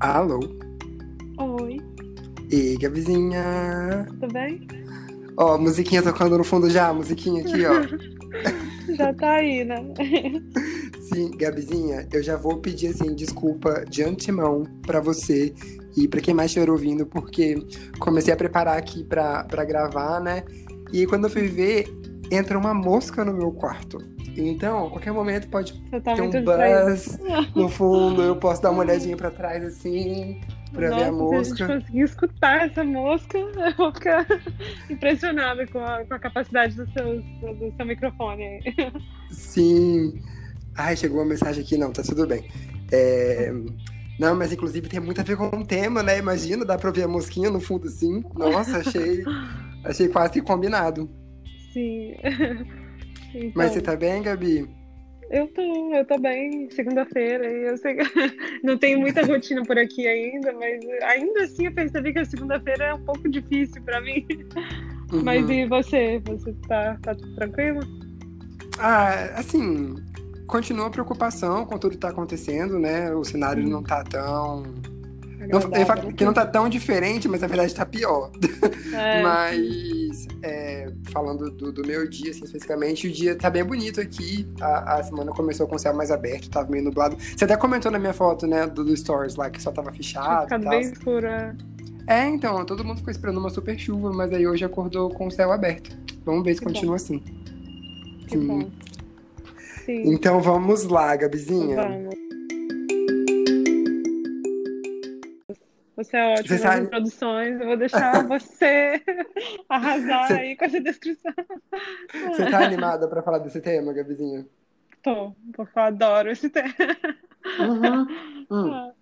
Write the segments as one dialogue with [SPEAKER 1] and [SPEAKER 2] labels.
[SPEAKER 1] Alô?
[SPEAKER 2] Oi,
[SPEAKER 1] E Gabizinha?
[SPEAKER 2] tudo bem?
[SPEAKER 1] Ó, musiquinha tocando no fundo já, musiquinha aqui, ó.
[SPEAKER 2] Já tá aí, né?
[SPEAKER 1] Sim, Gabizinha, eu já vou pedir assim desculpa de antemão pra você e pra quem mais estiver ouvindo, porque comecei a preparar aqui pra gravar, né? E quando eu fui ver, entra uma mosca no meu quarto. Então, a qualquer momento pode
[SPEAKER 2] tá
[SPEAKER 1] ter um buzz no fundo, eu posso dar uma olhadinha pra trás assim, pra ver a
[SPEAKER 2] Nossa, Se a
[SPEAKER 1] mosca.
[SPEAKER 2] gente conseguir escutar essa mosca, eu vou ficar impressionada com a, com a capacidade do seu, do seu microfone aí.
[SPEAKER 1] Sim. Ai, chegou uma mensagem aqui, não, tá tudo bem. É, Não, mas inclusive tem muito a ver com o tema, né? Imagina, dá pra ouvir a mosquinha no fundo assim. Nossa, achei, achei quase que combinado.
[SPEAKER 2] Sim. Então,
[SPEAKER 1] Mas você tá bem, Gabi?
[SPEAKER 2] eu tô, eu tô bem, segunda-feira, e eu sei que não tem muita rotina por aqui ainda, mas ainda assim eu percebi que a segunda-feira é um pouco difícil pra mim.
[SPEAKER 1] Uhum.
[SPEAKER 2] Mas e você? Você tá, tá tudo tranquilo?
[SPEAKER 1] Ah, assim, continua a preocupação com tudo que tá acontecendo, né? O cenário não tá tão. Não, que não tá tão diferente, mas na verdade tá pior.
[SPEAKER 2] É,
[SPEAKER 1] Mas, é, falando do, do meu dia, assim, especificamente, o dia tá bem bonito aqui. A, a semana começou com o céu mais aberto, tava meio nublado. Você até comentou na minha foto, né, do, do Stories lá, que só tava fechado tal.
[SPEAKER 2] bem escuro. é.
[SPEAKER 1] É, então, todo mundo ficou esperando uma super chuva, mas aí hoje acordou com o céu aberto. Vamos ver se
[SPEAKER 2] Que bom.
[SPEAKER 1] continua assim.
[SPEAKER 2] Que
[SPEAKER 1] Sim.
[SPEAKER 2] bom. Sim,
[SPEAKER 1] Então vamos lá, Gabizinha.
[SPEAKER 2] vamos. Você é ótimo
[SPEAKER 1] Você
[SPEAKER 2] nas
[SPEAKER 1] sabe-
[SPEAKER 2] introduções. Eu vou deixar você arrasar
[SPEAKER 1] Você-
[SPEAKER 2] aí com essa descrição.
[SPEAKER 1] Você tá animada pra falar desse tema, Gabizinha?
[SPEAKER 2] Tô, porque eu adoro esse tema.
[SPEAKER 1] Uhum. Hum.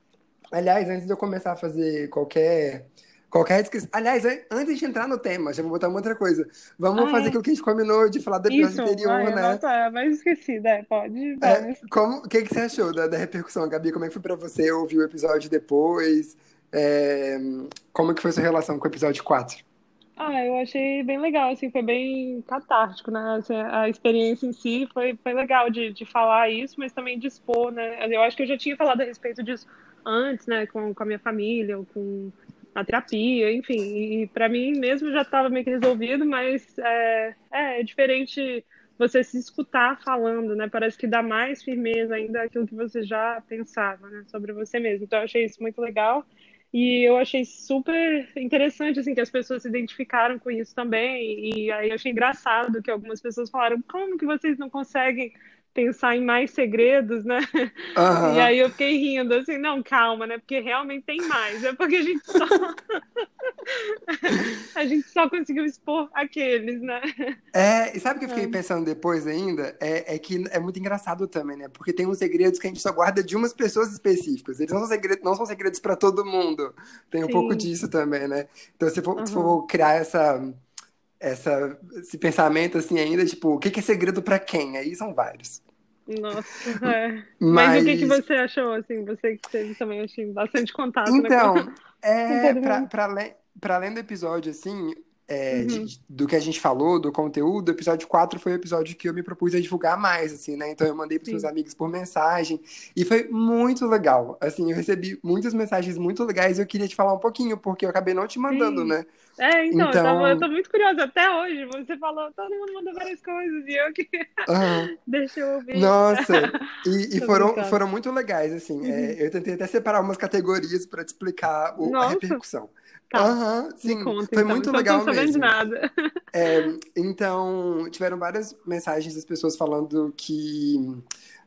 [SPEAKER 1] Aliás, antes de eu começar a fazer qualquer. Qualquer descrição. Aliás, an- antes de entrar no tema, já vou botar uma outra coisa. Vamos
[SPEAKER 2] Ah,
[SPEAKER 1] fazer
[SPEAKER 2] é.
[SPEAKER 1] aquilo que a gente combinou de falar do episódio
[SPEAKER 2] Isso,
[SPEAKER 1] anterior,
[SPEAKER 2] ai,
[SPEAKER 1] né?
[SPEAKER 2] nossa, é mais esquecida, é, pode,
[SPEAKER 1] É, como, o que, que você achou da, da repercussão, Gabi? Como é que foi pra você ouvir o episódio depois? É, como que foi sua relação com o episódio 4?
[SPEAKER 2] Ah, eu achei bem legal, assim, foi bem catártico, né? Assim, a experiência em si foi, foi legal de, de falar isso, mas também de expor, né? Eu acho que eu já tinha falado a respeito disso antes, né? Com, com a minha família, com a terapia, enfim. E para mim mesmo já estava meio que resolvido, mas é, é, é diferente você se escutar falando, né? Parece que dá mais firmeza ainda aquilo que você já pensava, né? Sobre você mesmo. Então eu achei isso muito legal. E eu achei super interessante, assim, que as pessoas se identificaram com isso também. E aí eu achei engraçado que algumas pessoas falaram, como que vocês não conseguem pensar em mais segredos, né? E
[SPEAKER 1] Aham.
[SPEAKER 2] aí eu fiquei rindo, assim, não, calma, né? Porque realmente tem mais. É porque a gente só... a gente só conseguiu expor aqueles, né?
[SPEAKER 1] É, e sabe o que eu fiquei
[SPEAKER 2] É.
[SPEAKER 1] pensando depois ainda? É, é que é muito engraçado também, né? Porque tem uns segredos que a gente só guarda de umas pessoas específicas. Eles não são segredos, não são segredos para todo mundo. Tem um
[SPEAKER 2] Sim.
[SPEAKER 1] pouco disso também, né? Então, se for, se
[SPEAKER 2] Aham.
[SPEAKER 1] for criar essa, essa, esse pensamento assim ainda, tipo, o que é segredo para quem? Aí são vários.
[SPEAKER 2] Nossa, é. Mas
[SPEAKER 1] Mas,
[SPEAKER 2] o que que você achou, assim? Você que teve também, achei bastante contato, né? com-
[SPEAKER 1] então, é, pra,
[SPEAKER 2] mundo.
[SPEAKER 1] pra além, pra além do episódio, assim, é, de-
[SPEAKER 2] Uhum.
[SPEAKER 1] do que a gente falou, do conteúdo, o episódio 4 foi o episódio que eu me propus a divulgar mais, assim, né? Então eu mandei pros meus amigos por mensagem e foi muito legal. Assim, eu recebi muitas mensagens muito legais e eu queria te falar um pouquinho, porque eu acabei não te mandando,
[SPEAKER 2] Sim.
[SPEAKER 1] né?
[SPEAKER 2] É, então, eu, tava, eu
[SPEAKER 1] Então,
[SPEAKER 2] tô muito curiosa até hoje. Você falou, todo mundo mandou várias coisas e eu que
[SPEAKER 1] aham.
[SPEAKER 2] deixa eu ouvir.
[SPEAKER 1] Nossa, e, e foram,
[SPEAKER 2] brincando.
[SPEAKER 1] foram muito legais, assim.
[SPEAKER 2] Uhum.
[SPEAKER 1] É, eu tentei até separar umas categorias para te explicar o- a repercussão.
[SPEAKER 2] Tá.
[SPEAKER 1] Aham, sim,
[SPEAKER 2] conta
[SPEAKER 1] foi
[SPEAKER 2] então.
[SPEAKER 1] muito
[SPEAKER 2] Então,
[SPEAKER 1] legal
[SPEAKER 2] tô sabendo de
[SPEAKER 1] mesmo.
[SPEAKER 2] nada.
[SPEAKER 1] É, então, tiveram várias mensagens das pessoas falando que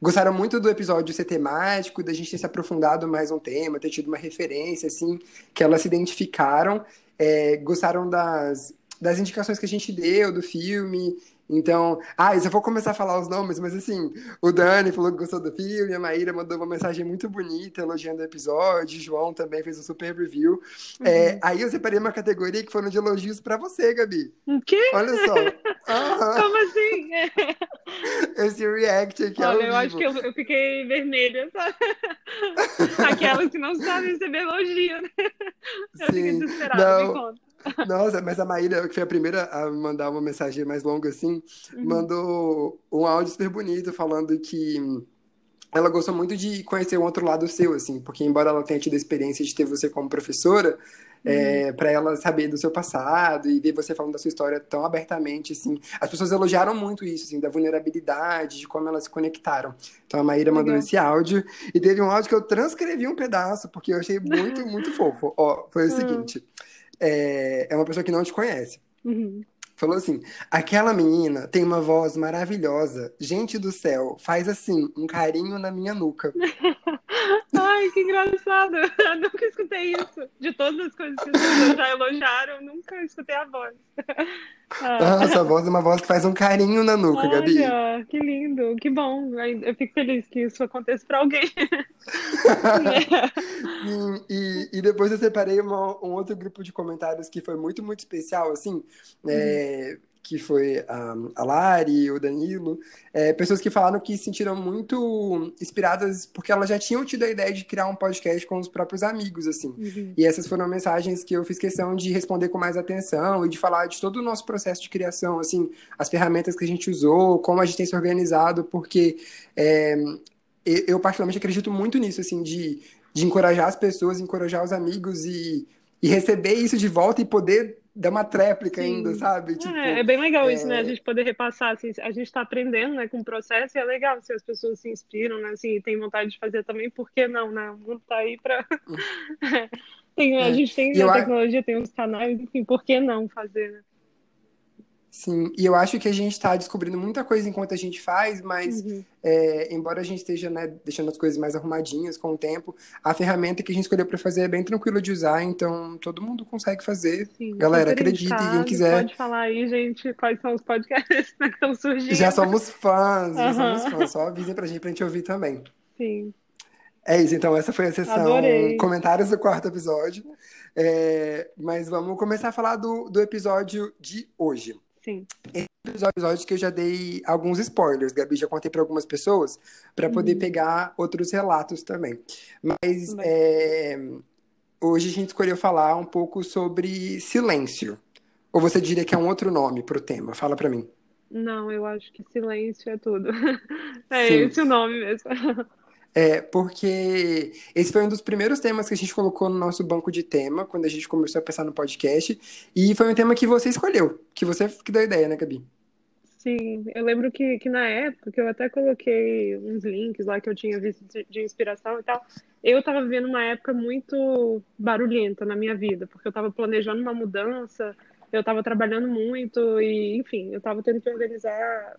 [SPEAKER 1] gostaram muito do episódio ser temático, da gente ter se aprofundado mais um tema, ter tido uma referência, assim, que elas se identificaram, é, gostaram das, das indicações que a gente deu do filme. Então, ah, eu só vou começar a falar os nomes, mas assim, o Dani falou que gostou do filme, a Maíra mandou uma mensagem muito bonita elogiando o episódio, o João também fez um super review. É,
[SPEAKER 2] Uhum.
[SPEAKER 1] aí eu separei uma categoria que foram de elogios pra você, Gabi.
[SPEAKER 2] O quê?
[SPEAKER 1] Olha só. Aham,
[SPEAKER 2] Como assim?
[SPEAKER 1] esse react aqui ao
[SPEAKER 2] Olha, eu acho que eu, eu fiquei vermelha, sabe? Aquelas que não sabem receber elogio, né? Eu fiquei
[SPEAKER 1] Sim.
[SPEAKER 2] desesperada, me
[SPEAKER 1] Não,
[SPEAKER 2] conta.
[SPEAKER 1] Nossa, mas a Maíra, que foi a primeira a mandar uma mensagem mais longa assim,
[SPEAKER 2] Uhum.
[SPEAKER 1] mandou um áudio super bonito falando que ela gostou muito de conhecer o outro lado seu, assim, porque embora ela tenha tido a experiência de ter você como professora, é, uhum. para ela saber do seu passado e ver você falando da sua história tão abertamente, assim. As pessoas elogiaram muito isso, assim, da vulnerabilidade, de como elas se conectaram. Então a Maíra mandou esse áudio e teve um áudio que eu transcrevi um pedaço, porque eu achei muito, muito fofo. Ó, foi o uhum. seguinte: é, é uma pessoa que não te conhece. Uhum. Falou assim: aquela menina tem uma voz maravilhosa. Gente do céu, faz assim, um carinho na minha nuca.
[SPEAKER 2] Ai, que engraçado. Eu nunca escutei isso. De todas as coisas que vocês já elogiaram, eu nunca escutei a voz.
[SPEAKER 1] Ah, sua voz é uma voz que faz um carinho na nuca,
[SPEAKER 2] Olha,
[SPEAKER 1] Gabi.
[SPEAKER 2] Que lindo, que bom. Eu fico feliz que isso aconteça para alguém.
[SPEAKER 1] Sim, e, e depois eu separei uma, um outro grupo de comentários que foi muito, muito especial, assim. Uhum. É, que foi a, a Lari, o Danilo, é, pessoas que falaram que se sentiram muito inspiradas porque elas já tinham tido a ideia de criar um podcast com os próprios amigos, assim. Uhum. E essas foram mensagens que eu fiz questão de responder com mais atenção e de falar de todo o nosso processo de criação, assim, as ferramentas que a gente usou, como a gente tem se organizado, porque é, eu particularmente acredito muito nisso, assim, de, de encorajar as pessoas, encorajar os amigos e, e receber isso de volta e poder dar uma tréplica Sim. ainda, sabe?
[SPEAKER 2] Tipo, é, é, bem legal é... isso, né? A gente poder repassar, assim, a gente está aprendendo, né, com o processo e é legal se as pessoas se inspiram, né, assim, e tem vontade de fazer também, por que não, né? O mundo tá aí para tem, a é. gente tem a tecnologia, tem os canais, enfim, por que não fazer, né?
[SPEAKER 1] Sim, e eu acho que a gente está descobrindo muita coisa enquanto a gente faz, mas uhum. é, embora a gente esteja né, deixando as coisas mais arrumadinhas com o tempo, a ferramenta que a gente escolheu para fazer é bem tranquila de usar, então todo mundo consegue fazer. Sim, Galera, acredite, quem quiser.
[SPEAKER 2] Pode falar aí, gente, quais são os podcasts que estão surgindo.
[SPEAKER 1] Já somos fãs, já uhum. somos fãs, só avisem pra gente, pra gente ouvir também.
[SPEAKER 2] Sim.
[SPEAKER 1] É isso, então essa foi a sessão Adorei. comentários do quarto episódio. É, mas vamos começar a falar do, do episódio de hoje.
[SPEAKER 2] Sim.
[SPEAKER 1] episódios que eu já dei alguns spoilers, Gabi, já contei para algumas pessoas, para uhum. poder pegar outros relatos também. Mas é, hoje a gente escolheu falar um pouco sobre silêncio. Ou você diria que é um outro nome para o tema? Fala para mim.
[SPEAKER 2] Não, eu acho que silêncio é tudo. é Sim. esse o nome mesmo.
[SPEAKER 1] É, porque esse foi um dos primeiros temas que a gente colocou no nosso banco de tema, quando a gente começou a pensar no podcast, e foi um tema que você escolheu, que você que deu a ideia, né, Gabi?
[SPEAKER 2] Sim, eu lembro que, que na época eu até coloquei uns links lá que eu tinha visto de, de inspiração e tal. Eu estava vivendo uma época muito barulhenta na minha vida, porque eu estava planejando uma mudança, eu estava trabalhando muito e, enfim, eu estava tendo que organizar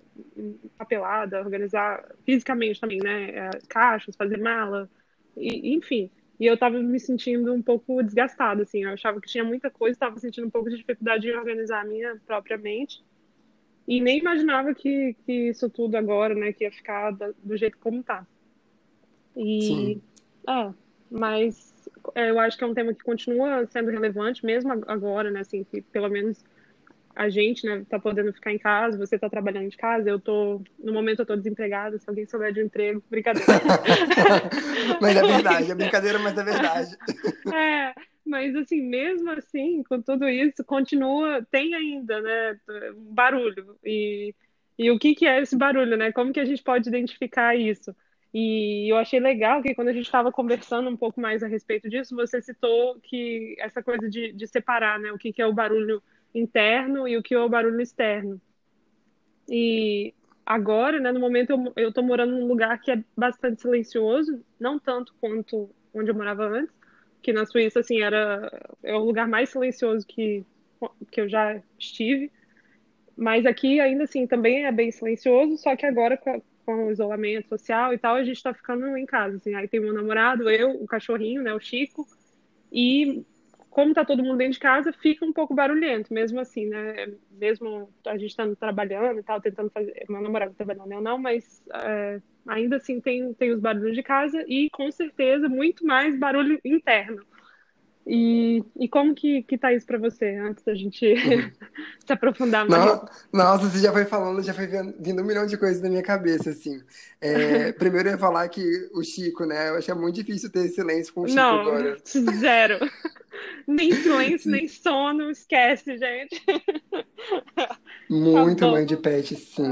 [SPEAKER 2] papelada, organizar fisicamente também, né? É, caixas, fazer mala, e, enfim. E eu estava me sentindo um pouco desgastada, assim. Eu achava que tinha muita coisa, estava sentindo um pouco de dificuldade em organizar a minha própria mente. E nem imaginava que, que isso tudo agora, né, que ia ficar do jeito como tá. E. Sim. É, mas eu acho que é um tema que continua sendo relevante, mesmo agora, né? Assim, que pelo menos a gente, né, tá podendo ficar em casa, você tá trabalhando de casa, eu tô, no momento eu tô desempregada, se alguém souber de um emprego, brincadeira.
[SPEAKER 1] mas é verdade, é brincadeira, mas é verdade.
[SPEAKER 2] É, mas assim, mesmo assim, com tudo isso, continua, tem ainda, né, barulho. E, e o que que é esse barulho, né? Como que a gente pode identificar isso? E eu achei legal que quando a gente estava conversando um pouco mais a respeito disso, você citou que essa coisa de, de separar, né, o que, que é o barulho interno e o que é o barulho externo. E agora, né, no momento eu, tô morando num lugar que é bastante silencioso, não tanto quanto onde eu morava antes, que na Suíça, assim, era é o lugar mais silencioso que, que eu já estive. Mas aqui, ainda assim, também é bem silencioso, só que agora, com o isolamento social e tal, a gente tá ficando em casa, assim. Aí tem meu namorado, eu, o cachorrinho, né, o Chico, e como tá todo mundo dentro de casa, fica um pouco barulhento, mesmo assim, né? Mesmo a gente estando trabalhando e tal, tentando fazer, meu namorado trabalhando, eu não, mas é, ainda assim tem, tem os barulhos de casa e com certeza muito mais barulho interno. E, e como que, que tá isso para você, antes da gente se aprofundar mais?
[SPEAKER 1] Não, nossa, você já foi falando, já foi vindo um milhão de coisas na minha cabeça, assim. É, primeiro eu ia falar que o Chico, né? Eu achei muito difícil ter silêncio com o Chico
[SPEAKER 2] Não,
[SPEAKER 1] agora.
[SPEAKER 2] Zero. Nem silêncio, nem sono, esquece, gente.
[SPEAKER 1] Muito tá mãe de pet, sim.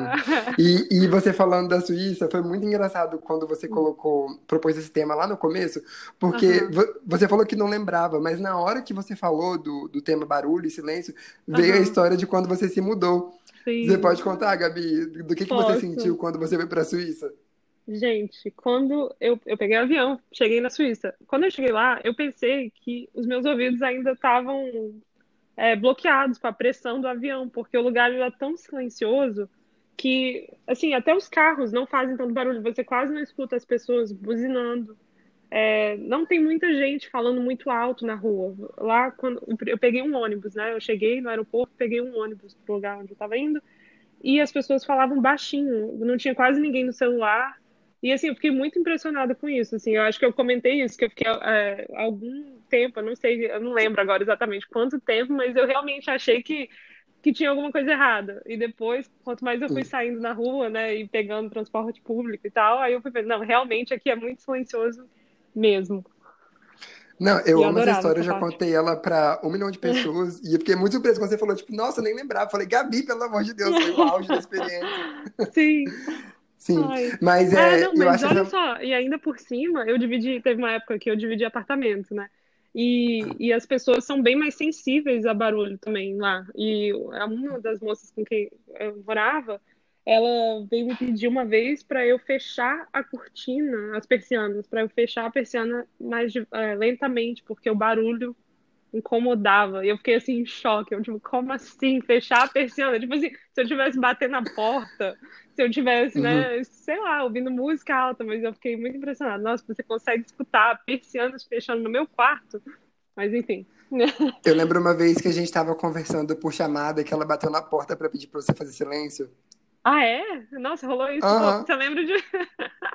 [SPEAKER 1] E, e você falando da Suíça, foi muito engraçado quando você colocou, propôs esse tema lá no começo, porque uhum. você falou que não lembrava, mas na hora que você falou do, do tema barulho e silêncio, veio uhum. a história de quando você se mudou. Sim. Você pode contar, Gabi, do que, que você sentiu quando você veio para a Suíça?
[SPEAKER 2] Gente, quando eu, eu peguei o avião, cheguei na Suíça. Quando eu cheguei lá, eu pensei que os meus ouvidos ainda estavam é, bloqueados com a pressão do avião, porque o lugar era tão silencioso que, assim, até os carros não fazem tanto barulho, você quase não escuta as pessoas buzinando. É, não tem muita gente falando muito alto na rua. Lá, quando eu peguei um ônibus, né? Eu cheguei no aeroporto, peguei um ônibus pro lugar onde eu estava indo, e as pessoas falavam baixinho, não tinha quase ninguém no celular. E assim, eu fiquei muito impressionada com isso. Assim, eu acho que eu comentei isso, que eu fiquei é, algum tempo, eu não sei, eu não lembro agora exatamente quanto tempo, mas eu realmente achei que, que tinha alguma coisa errada. E depois, quanto mais eu fui saindo na rua, né, e pegando transporte público e tal, aí eu fui vendo, não, realmente aqui é muito silencioso mesmo.
[SPEAKER 1] Não, eu, amo essa história, eu já parte. contei ela para um milhão de pessoas e eu fiquei muito surpreso quando você falou, tipo, nossa, eu nem lembrava. Falei, Gabi, pelo amor de Deus, foi o auge da experiência.
[SPEAKER 2] Sim.
[SPEAKER 1] Sim, Ai. mas é.
[SPEAKER 2] Ah, não, mas olha essa... só, e ainda por cima, eu dividi, teve uma época que eu dividi apartamento, né? E, e as pessoas são bem mais sensíveis a barulho também lá. E uma das moças com quem eu morava, ela veio me pedir uma vez para eu fechar a cortina, as persianas, para eu fechar a persiana mais é, lentamente, porque o barulho incomodava. E eu fiquei assim em choque. Eu, tipo, como assim? Fechar a persiana? Tipo assim, se eu tivesse batendo na porta, se eu tivesse, né, uhum. sei lá, ouvindo música alta, mas eu fiquei muito impressionada. Nossa, você consegue escutar persianas fechando no meu quarto. Mas enfim.
[SPEAKER 1] Eu lembro uma vez que a gente estava conversando por chamada que ela bateu na porta para pedir para você fazer silêncio.
[SPEAKER 2] Ah, é? Nossa, rolou isso. Uhum. Você lembra de.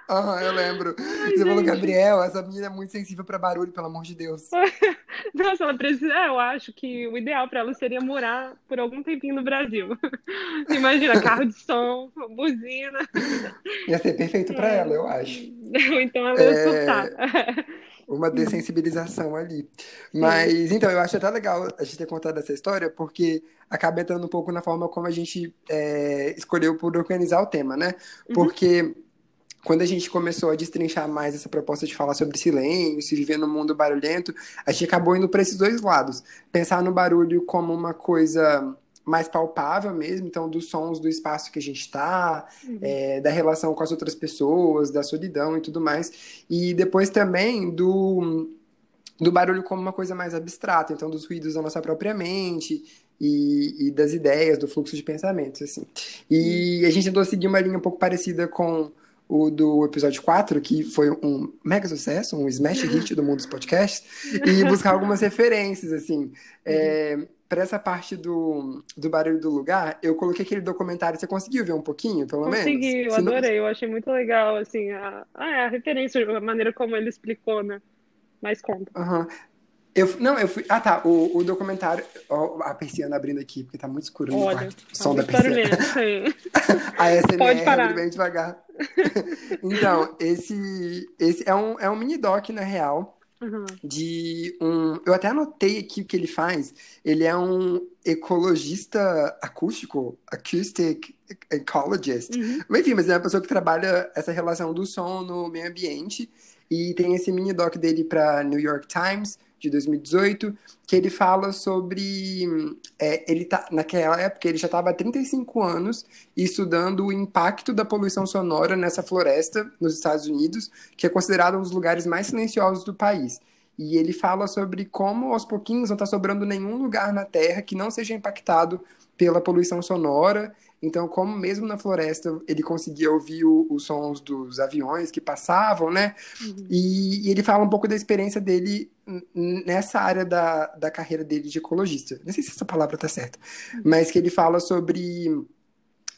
[SPEAKER 1] Aham, uhum, eu lembro. Ai, você gente. falou, Gabriel, essa menina é muito sensível para barulho, pelo amor de Deus.
[SPEAKER 2] Nossa, ela precisa. É, eu acho que o ideal para ela seria morar por algum tempinho no Brasil. Imagina, carro de som, buzina.
[SPEAKER 1] Ia ser perfeito para é. ela, eu acho.
[SPEAKER 2] então ela ia é... surtar
[SPEAKER 1] uma uhum. dessensibilização ali. Mas, então, eu acho até legal a gente ter contado essa história, porque acaba entrando um pouco na forma como a gente é, escolheu por organizar o tema, né? Uhum. Porque quando a gente começou a destrinchar mais essa proposta de falar sobre silêncio, viver no mundo barulhento, a gente acabou indo para esses dois lados. Pensar no barulho como uma coisa mais palpável mesmo, então dos sons do espaço que a gente está, uhum. é, da relação com as outras pessoas, da solidão e tudo mais. E depois também do, do barulho como uma coisa mais abstrata, então dos ruídos da nossa própria mente e, e das ideias, do fluxo de pensamentos, assim. E uhum. a gente tentou seguir uma linha um pouco parecida com o do episódio 4, que foi um mega sucesso, um smash hit do mundo dos podcasts, e buscar algumas referências, assim. É, para essa parte do, do barulho do lugar, eu coloquei aquele documentário. Você conseguiu ver um pouquinho, pelo
[SPEAKER 2] Consegui,
[SPEAKER 1] menos?
[SPEAKER 2] Consegui, eu adorei. Não... Eu achei muito legal, assim, a, a, a, referência, a maneira como ele explicou, né? Mais conta.
[SPEAKER 1] Uhum. Eu, não, eu fui. Ah, tá. O, o documentário. Ó, a persiana abrindo aqui, porque tá muito escuro no Olha, quarto. O som da persiana. a SMR, Pode parar. bem devagar. então, esse, esse é, um, é um mini doc, na real Uhum. De um. Eu até anotei aqui o que ele faz. Ele é um ecologista acústico, acoustic ecologist. Uhum. Enfim, mas é uma pessoa que trabalha essa relação do som no meio ambiente. E tem esse mini doc dele para New York Times de 2018, que ele fala sobre. É, ele tá, naquela época, ele já estava há 35 anos estudando o impacto da poluição sonora nessa floresta nos Estados Unidos, que é considerada um dos lugares mais silenciosos do país. E ele fala sobre como aos pouquinhos não está sobrando nenhum lugar na Terra que não seja impactado pela poluição sonora então, como mesmo na floresta ele conseguia ouvir o, os sons dos aviões que passavam, né? Uhum. E, e, ele fala um pouco da experiência dele nessa área da, da carreira dele de ecologista. Não sei se essa palavra tá certa, uhum. mas que ele fala sobre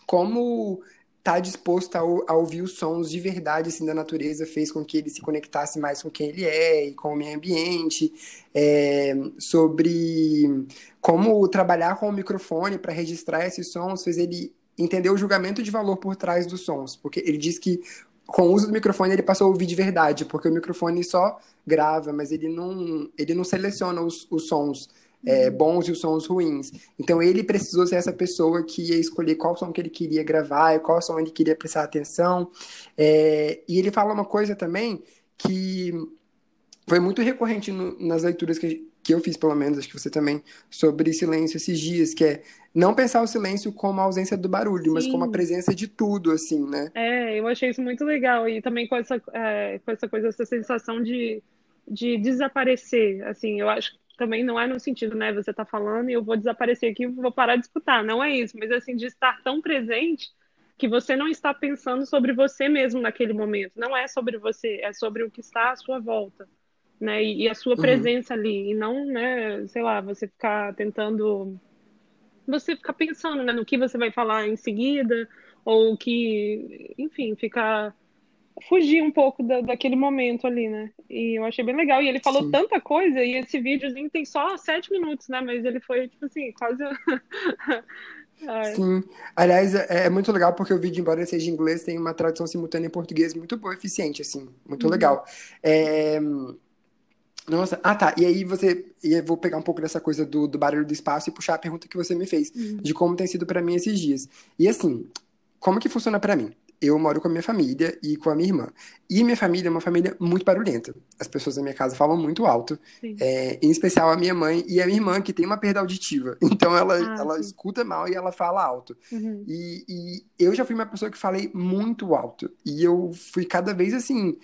[SPEAKER 1] como tá disposto a, a, ouvir os sons de verdade assim, da natureza fez com que ele se conectasse mais com quem ele é e com o meio ambiente, é, sobre como trabalhar com o microfone para registrar esses sons fez ele entender o julgamento de valor por trás dos sons, porque ele diz que com o uso do microfone ele passou a ouvir de verdade, porque o microfone só grava, mas ele não, ele não seleciona os, os sons é, bons e os sons ruins. Então ele precisou ser essa pessoa que ia escolher qual som que ele queria gravar qual som ele queria prestar atenção. É, e ele fala uma coisa também que foi muito recorrente no, nas leituras que, que eu fiz, pelo menos, acho que você também, sobre silêncio esses dias, que é não pensar o silêncio como a ausência do barulho, Sim. mas como a presença de tudo, assim, né?
[SPEAKER 2] É, eu achei isso muito legal. E também com essa, é, com essa coisa, essa sensação de, de desaparecer. Assim, eu acho que também não é no sentido, né? Você tá falando e eu vou desaparecer aqui, vou parar de escutar. Não é isso, mas assim, de estar tão presente que você não está pensando sobre você mesmo naquele momento. Não é sobre você, é sobre o que está à sua volta né? E, e a sua uhum. presença uhum. ali, e não, né, sei lá, você ficar tentando você ficar pensando, né, no que você vai falar em seguida, ou que, enfim, ficar fugir um pouco da, daquele momento ali, né? E eu achei bem legal. E ele falou Sim. tanta coisa, e esse videozinho tem só sete minutos, né? Mas ele foi, tipo assim, quase.
[SPEAKER 1] Sim. Aliás, é, é, muito legal porque o vídeo, embora seja em inglês, tem uma tradução simultânea em português muito boa, eficiente, assim. Muito uhum. legal. É... Nossa, ah tá. E aí você. E eu vou pegar um pouco dessa coisa do, do barulho do espaço e puxar a pergunta que você me fez, uhum. de como tem sido para mim esses dias. E assim, como que funciona para mim? Eu moro com a minha família e com a minha irmã. E minha família é uma família muito barulhenta. As pessoas da minha casa falam muito alto. É, em especial a minha mãe e a minha irmã, que tem uma perda auditiva. Então ela, ah, ela escuta mal e ela fala alto. Uhum. E, e eu já fui uma pessoa que falei muito alto. E eu fui cada vez assim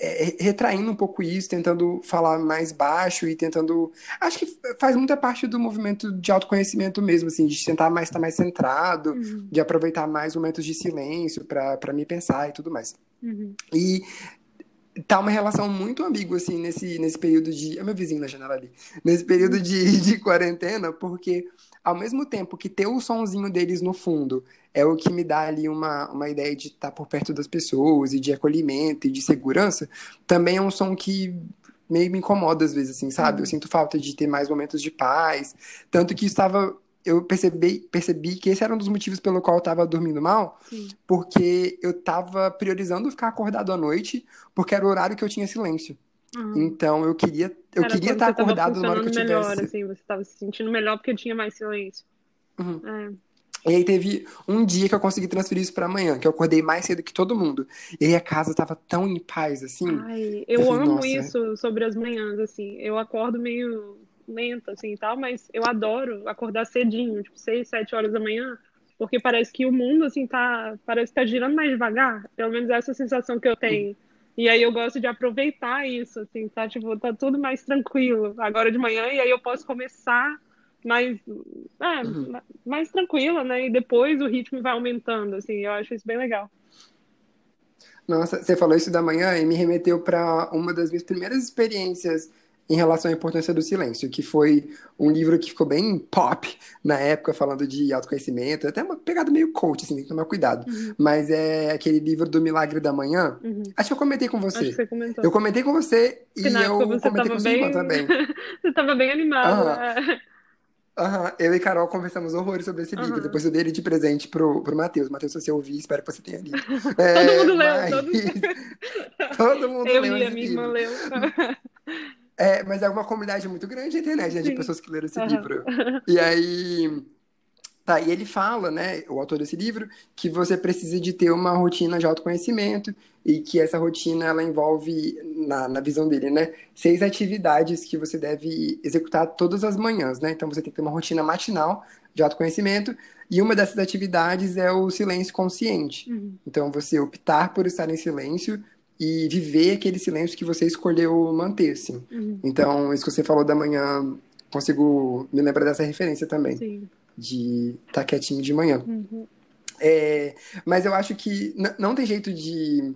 [SPEAKER 1] é, retraindo um pouco isso, tentando falar mais baixo e tentando. Acho que faz muita parte do movimento de autoconhecimento mesmo, assim, de tentar mais estar mais centrado, uhum. de aproveitar mais momentos de silêncio para me pensar e tudo mais. Uhum. E tá uma relação muito ambígua, assim, nesse, nesse período de. É meu vizinho na janela ali. Nesse período de, de quarentena, porque ao mesmo tempo que ter o sonzinho deles no fundo é o que me dá ali uma, uma ideia de estar por perto das pessoas e de acolhimento e de segurança, também é um som que meio me incomoda às vezes, assim, sabe? Eu uhum. sinto falta de ter mais momentos de paz. Tanto que estava. Eu percebi, percebi que esse era um dos motivos pelo qual eu estava dormindo mal, Sim. porque eu estava priorizando ficar acordado à noite, porque era o horário que eu tinha silêncio. Uhum. Então eu queria eu Era queria estar acordado na hora que eu tivesse.
[SPEAKER 2] melhor, assim, você estava se sentindo melhor porque tinha mais silêncio.
[SPEAKER 1] Uhum. É. E aí teve um dia que eu consegui transferir isso para amanhã, que eu acordei mais cedo que todo mundo. E aí a casa tava tão em paz, assim.
[SPEAKER 2] Ai, eu, eu amo falei, isso sobre as manhãs, assim. Eu acordo meio lenta, assim, e tal, mas eu adoro acordar cedinho, tipo, seis, sete horas da manhã, porque parece que o mundo, assim, tá, parece que tá girando mais devagar. Pelo menos essa sensação que eu tenho. E aí eu gosto de aproveitar isso, assim, tá? Tipo, tá tudo mais tranquilo agora de manhã, e aí eu posso começar mais, é, uhum. mais tranquila, né? E depois o ritmo vai aumentando, assim, eu acho isso bem legal.
[SPEAKER 1] Nossa, você falou isso da manhã e me remeteu para uma das minhas primeiras experiências em relação à importância do silêncio, que foi um livro que ficou bem pop na época, falando de autoconhecimento, até uma pegada meio coach, assim, tem que tomar cuidado. Uhum. Mas é aquele livro do Milagre da Manhã. Uhum. Acho que eu comentei com você.
[SPEAKER 2] Você comentou.
[SPEAKER 1] Eu comentei com você e eu
[SPEAKER 2] você
[SPEAKER 1] comentei com bem... também.
[SPEAKER 2] você estava bem animado. Uhum.
[SPEAKER 1] Uhum. Eu e Carol conversamos horrores sobre esse livro. Uhum. Depois eu dei ele de presente pro, pro Matheus. Matheus, se você ouvir, espero que você tenha lido.
[SPEAKER 2] É, todo mundo leu. Mas...
[SPEAKER 1] Todo... todo mundo
[SPEAKER 2] eu
[SPEAKER 1] leu.
[SPEAKER 2] Eu li, a minha irmã leu.
[SPEAKER 1] É, mas é uma comunidade muito grande na internet, né, de pessoas que leram esse uhum. livro. E aí. Tá, e ele fala, né, o autor desse livro, que você precisa de ter uma rotina de autoconhecimento e que essa rotina ela envolve, na, na visão dele, né, seis atividades que você deve executar todas as manhãs, né? Então você tem que ter uma rotina matinal de autoconhecimento e uma dessas atividades é o silêncio consciente. Uhum. Então você optar por estar em silêncio e viver aquele silêncio que você escolheu manter, assim. Uhum. Então, isso que você falou da manhã, consigo me lembrar dessa referência também. Sim. De estar tá quietinho de manhã. Uhum. É, mas eu acho que não tem jeito de.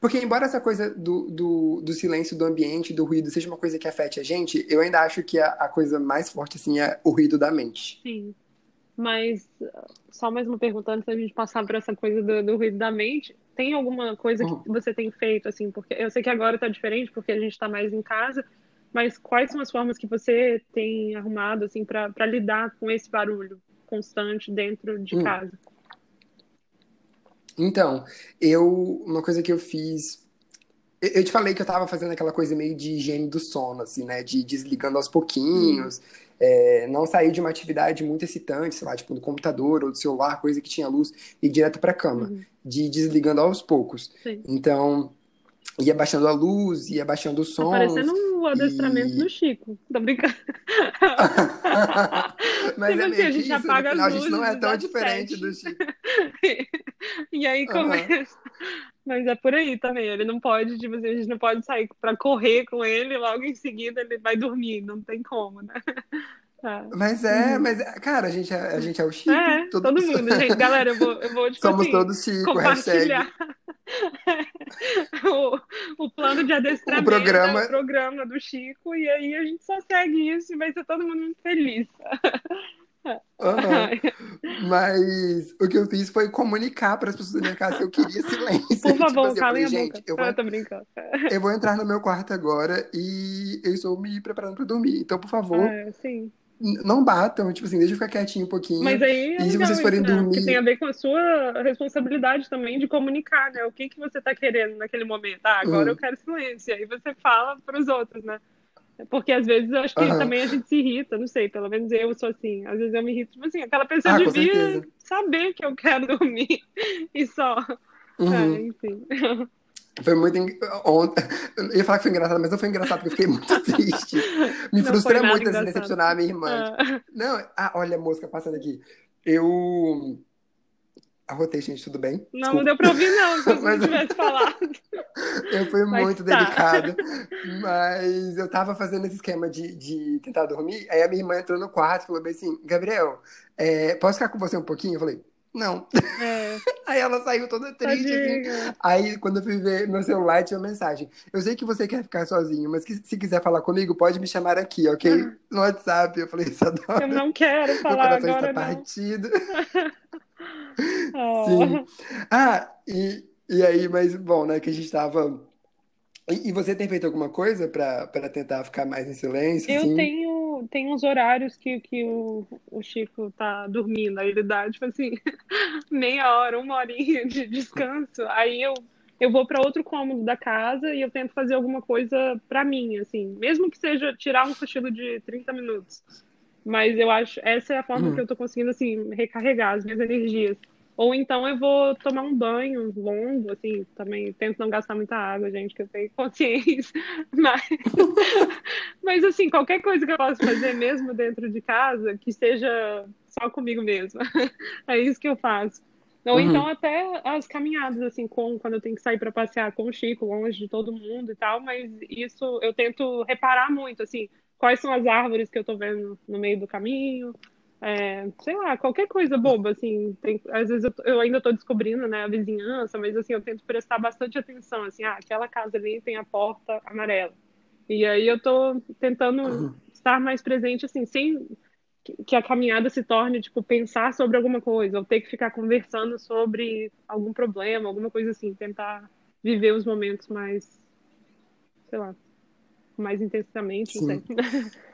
[SPEAKER 1] Porque, embora essa coisa do, do, do, silêncio do ambiente, do ruído, seja uma coisa que afete a gente, eu ainda acho que a, a coisa mais forte, assim, é o ruído da mente.
[SPEAKER 2] Sim. Mas, só mais uma pergunta antes da gente passar por essa coisa do, do ruído da mente tem alguma coisa que uhum. você tem feito, assim, porque eu sei que agora está diferente, porque a gente está mais em casa, mas quais são as formas que você tem arrumado, assim, para lidar com esse barulho constante dentro de hum. casa?
[SPEAKER 1] Então, eu, uma coisa que eu fiz, eu te falei que eu tava fazendo aquela coisa meio de higiene do sono, assim, né? De desligando aos pouquinhos, é, não sair de uma atividade muito excitante, sei lá, tipo do computador ou do celular, coisa que tinha luz, e ir direto pra cama.
[SPEAKER 2] Uhum.
[SPEAKER 1] De desligando aos poucos.
[SPEAKER 2] Sim.
[SPEAKER 1] Então, ia baixando a luz, ia baixando o
[SPEAKER 2] Tá
[SPEAKER 1] som.
[SPEAKER 2] parecendo um adestramento
[SPEAKER 1] e-
[SPEAKER 2] do Chico. Tô brincando.
[SPEAKER 1] Mas
[SPEAKER 2] Tipo
[SPEAKER 1] é
[SPEAKER 2] assim,
[SPEAKER 1] meio
[SPEAKER 2] a gente
[SPEAKER 1] isso,
[SPEAKER 2] apaga
[SPEAKER 1] final, a
[SPEAKER 2] as
[SPEAKER 1] gente não é
[SPEAKER 2] luzes
[SPEAKER 1] tão diferente do Chico.
[SPEAKER 2] E aí começa. Mas é por aí também. Ele não pode, tipo assim, a gente não pode sair pra correr com ele, logo em seguida ele vai dormir. Não tem como, né? É.
[SPEAKER 1] Mas é, mas, é- cara, a gente é, a gente é o Chico.
[SPEAKER 2] É, todo mundo, gente. Galera, eu vou, eu vou tipo
[SPEAKER 1] Somos
[SPEAKER 2] assim,
[SPEAKER 1] todos Chico,
[SPEAKER 2] compartilhar o, o plano de adestramento,
[SPEAKER 1] O programa-
[SPEAKER 2] o programa do Chico, e aí a gente só segue isso e vai ser todo mundo muito feliz.
[SPEAKER 1] Aham. Mas o que eu fiz foi comunicar para as pessoas da minha casa que eu queria silêncio.
[SPEAKER 2] Por
[SPEAKER 1] Tipo
[SPEAKER 2] favor,
[SPEAKER 1] assim, eu
[SPEAKER 2] calem
[SPEAKER 1] falei,
[SPEAKER 2] a
[SPEAKER 1] gente,
[SPEAKER 2] boca.
[SPEAKER 1] eu vou,
[SPEAKER 2] Eu brincando.
[SPEAKER 1] eu vou entrar no meu quarto agora e eu estou me preparando para dormir. Então, por favor,
[SPEAKER 2] sim.
[SPEAKER 1] n- não batam. Tipo assim, deixa eu ficar quietinho um pouquinho.
[SPEAKER 2] Mas aí é
[SPEAKER 1] E se vocês forem
[SPEAKER 2] né?
[SPEAKER 1] dormir-
[SPEAKER 2] Porque tem a ver com a sua responsabilidade também de comunicar, né? O que que você tá querendo naquele momento. Ah, agora
[SPEAKER 1] Uhum.
[SPEAKER 2] eu quero silêncio. E aí você fala para os outros, né? Porque às vezes eu acho que
[SPEAKER 1] Aham.
[SPEAKER 2] também a gente se irrita, não sei, pelo menos eu sou assim. Às vezes eu me irrito, tipo assim, aquela pessoa
[SPEAKER 1] Ah,
[SPEAKER 2] devia saber que eu quero dormir e só.
[SPEAKER 1] Uhum.
[SPEAKER 2] É, enfim.
[SPEAKER 1] Foi muito. en- Ontem... Eu ia falar que foi engraçado, mas não foi engraçado porque eu fiquei muito triste. Me
[SPEAKER 2] Não
[SPEAKER 1] frustra muito assim, decepcionar a minha irmã.
[SPEAKER 2] Ah,
[SPEAKER 1] Não, ah, olha a mosca passando aqui. Eu. Arrotei, gente, tudo bem?
[SPEAKER 2] não,
[SPEAKER 1] Desculpa.
[SPEAKER 2] não deu pra ouvir, não, se você
[SPEAKER 1] Mas-
[SPEAKER 2] não tivesse falado.
[SPEAKER 1] Eu fui
[SPEAKER 2] Mas
[SPEAKER 1] muito
[SPEAKER 2] tá.
[SPEAKER 1] delicado. Mas eu tava fazendo esse esquema de, de tentar dormir. Aí a minha irmã entrou no quarto e falou bem assim: Gabriel, é, posso ficar com você um pouquinho? Eu falei: Não.
[SPEAKER 2] É,
[SPEAKER 1] Aí ela saiu toda triste, assim. Aí, quando eu fui ver meu celular, tinha uma mensagem. Eu sei que você quer ficar sozinho, mas que- se quiser falar comigo, pode me chamar aqui, ok? No WhatsApp. Eu falei,
[SPEAKER 2] Eu não quero
[SPEAKER 1] Meu
[SPEAKER 2] falar
[SPEAKER 1] coração
[SPEAKER 2] agora,
[SPEAKER 1] está
[SPEAKER 2] não.
[SPEAKER 1] partido.
[SPEAKER 2] Ah.
[SPEAKER 1] Sim. Ah, e, e aí, mas bom, né, que a gente tava. E, e você tem feito alguma coisa pra tentar ficar mais em silêncio?
[SPEAKER 2] Eu
[SPEAKER 1] assim?
[SPEAKER 2] tenho, tenho uns horários que, que o, o Chico tá dormindo, aí ele dá, tipo assim, meia hora, uma horinha de descanso. Aí eu, eu vou para outro cômodo da casa e eu tento fazer alguma coisa para mim, assim, mesmo que seja tirar um cochilo de 30 minutos. Mas eu acho, essa é a forma
[SPEAKER 1] Uhum.
[SPEAKER 2] que eu tô conseguindo, assim, recarregar as minhas energias. Ou então eu vou tomar um banho longo, assim, também tento não gastar muita água, gente, que eu tenho consciência. Mas, mas assim, qualquer coisa que eu possa fazer mesmo dentro de casa, que seja só comigo mesma. É isso que eu faço. Ou
[SPEAKER 1] Uhum.
[SPEAKER 2] então até as caminhadas, assim, com, quando eu tenho que sair para passear com o Chico, longe de todo mundo e tal, mas isso eu tento reparar muito, assim, quais são as árvores que eu tô vendo no meio do caminho, é, sei lá, qualquer coisa boba, assim, tem- às vezes eu, eu ainda tô descobrindo, né, a vizinhança, mas assim, eu tento prestar bastante atenção, assim, ah, aquela casa ali tem a porta amarela. E aí eu tô tentando estar mais presente, assim, sem que- a caminhada se torne, tipo, pensar sobre alguma coisa, ou ter que ficar conversando sobre algum problema, alguma coisa assim, tentar viver os momentos mais, sei lá, mais intensamente, não
[SPEAKER 1] Sim.
[SPEAKER 2] sei.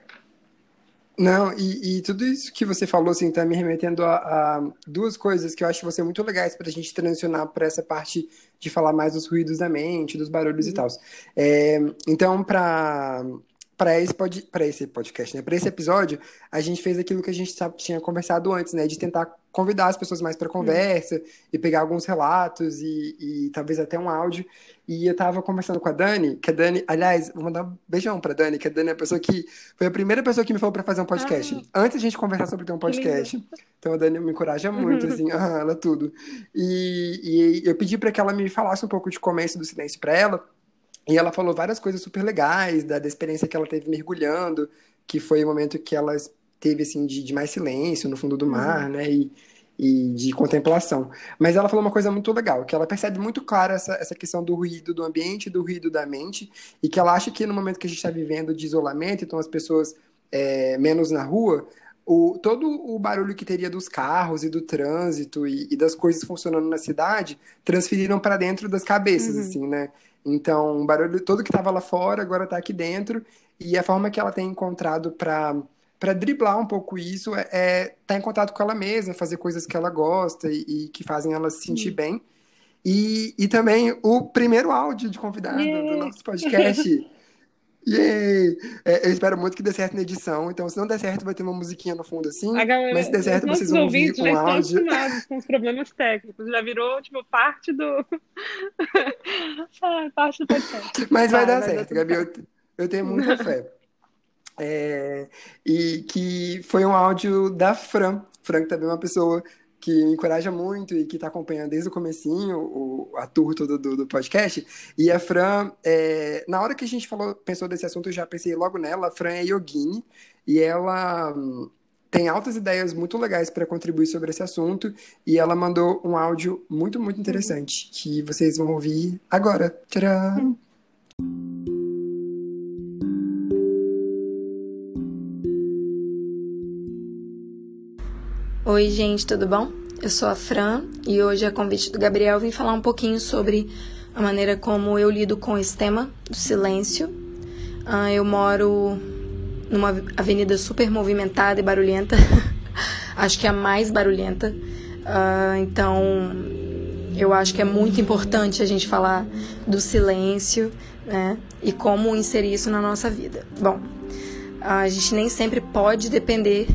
[SPEAKER 1] Não, e, e tudo isso que você falou, assim, tá me remetendo a, a duas coisas que eu acho que vão ser muito legais pra gente transicionar para essa parte de falar mais dos ruídos da mente, dos barulhos e tal. É, então, para para esse, pod, esse podcast, né? Para esse episódio, a gente fez aquilo que a gente tinha conversado antes, né? De tentar convidar as pessoas mais para conversa e pegar alguns relatos e, e talvez até um áudio. E eu tava conversando com a Dani, que a Dani, aliás, vou mandar um beijão pra Dani, que a Dani é a pessoa que foi a primeira pessoa que me falou pra fazer um podcast. Antes a gente conversar sobre ter um podcast. Então a Dani me encoraja muito, assim, ah, ela tudo. E, e eu pedi pra que ela me falasse um pouco de começo do silêncio pra ela. E ela falou várias coisas super legais, da, da experiência que ela teve mergulhando, que foi o momento que ela teve, assim, de, de mais silêncio no fundo do mar, né? E, e de contemplação. Mas ela falou uma coisa muito legal, que ela percebe muito clara essa, essa questão do ruído do ambiente, do ruído da mente, e que ela acha que no momento que a gente está vivendo de isolamento, então as pessoas é, menos na rua, o, todo o barulho que teria dos carros e do trânsito e, e das coisas funcionando na cidade transferiram para dentro das cabeças,
[SPEAKER 2] Uhum.
[SPEAKER 1] assim, né? Então, o barulho todo que estava lá fora agora está aqui dentro, e a forma que ela tem encontrado para para driblar um pouco isso é, é estar em contato com ela mesma, fazer coisas que ela gosta e, e que fazem ela se sentir
[SPEAKER 2] Uhum.
[SPEAKER 1] bem. E, e também o primeiro áudio de convidado do nosso podcast. Yay! É, eu espero muito que dê certo na edição. Então, se não der certo, vai ter uma musiquinha no fundo assim. Galera, mas se der certo, vocês vão ouvir um já áudio.
[SPEAKER 2] Estão com os problemas técnicos. Já virou, tipo, parte do. ah, parte do podcast.
[SPEAKER 1] Mas vai, vai dar vai certo, dar Gabi. Eu, eu tenho muita fé. É, e que foi um áudio da Fran. Fran, que também é uma pessoa que me encoraja muito e que está acompanhando desde o comecinho o, a tour todo do, do podcast. E a Fran, é, na hora que a gente falou, pensou desse assunto, eu já pensei logo nela. A Fran é yogini e ela hum, tem altas ideias muito legais para contribuir sobre esse assunto. E ela mandou um áudio muito, muito interessante uhum. que vocês vão ouvir agora. Tcharam!
[SPEAKER 3] Oi, gente, tudo bom? Eu sou a Fran e hoje, a convite do Gabriel, vim falar um pouquinho sobre a maneira como eu lido com esse tema do silêncio. Uh, eu moro numa avenida super movimentada e barulhenta, acho que é a mais barulhenta. Uh, então, eu acho que é muito importante a gente falar do silêncio, né? E como inserir isso na nossa vida. Bom, a gente nem sempre pode depender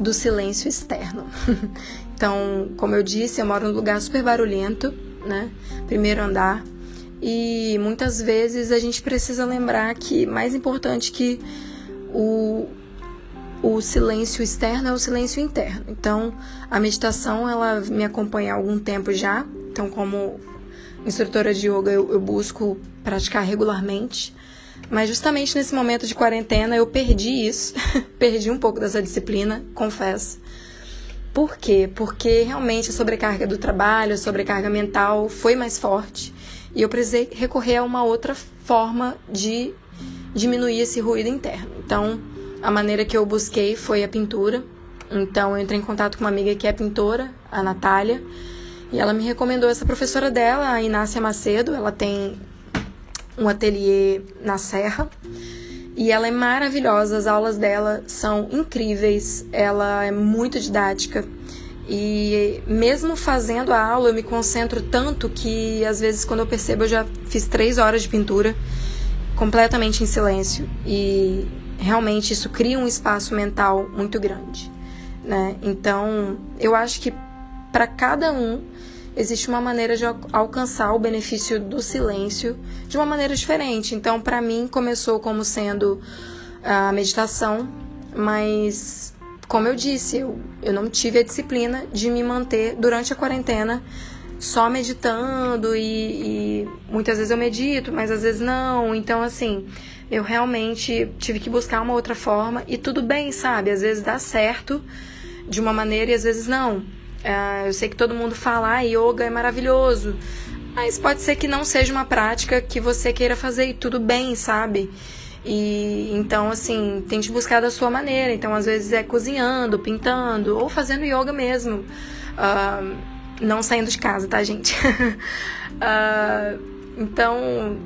[SPEAKER 3] do silêncio externo. então, como eu disse, eu moro num lugar super barulhento, né? Primeiro andar. E muitas vezes a gente precisa lembrar que mais importante que o, o silêncio externo é o silêncio interno. Então, a meditação ela me acompanha há algum tempo já. Então, como instrutora de yoga, eu, eu busco praticar regularmente. Mas justamente nesse momento de quarentena eu perdi isso, perdi um pouco dessa disciplina, confesso. Por quê? Porque realmente a sobrecarga do trabalho, a sobrecarga mental foi mais forte e eu precisei recorrer a uma outra forma de diminuir esse ruído interno. Então, a maneira que eu busquei foi a pintura. Então, eu entrei em contato com uma amiga que é pintora, a Natália, e ela me recomendou essa professora dela, a Inácia Macedo. Ela tem um ateliê na Serra. E ela é maravilhosa, as aulas dela são incríveis, ela é muito didática. E mesmo fazendo a aula, eu me concentro tanto que às vezes, quando eu percebo, eu já fiz três horas de pintura completamente em silêncio. E realmente isso cria um espaço mental muito grande. Né? Então, eu acho que para cada um existe uma maneira de alcançar o benefício do silêncio de uma maneira diferente. Então, para mim, começou como sendo a meditação, mas, como eu disse, eu, eu não tive a disciplina de me manter durante a quarentena só meditando e, e muitas vezes eu medito, mas às vezes não. Então, assim, eu realmente tive que buscar uma outra forma e tudo bem, sabe? Às vezes dá certo de uma maneira e às vezes não. Uh, eu sei que todo mundo fala, ah, yoga é maravilhoso, mas pode ser que não seja uma prática que você queira fazer e tudo bem, sabe? E então, assim, tente buscar da sua maneira. Então, às vezes é cozinhando, pintando ou fazendo yoga mesmo. Uh, não saindo de casa, tá, gente? uh, então,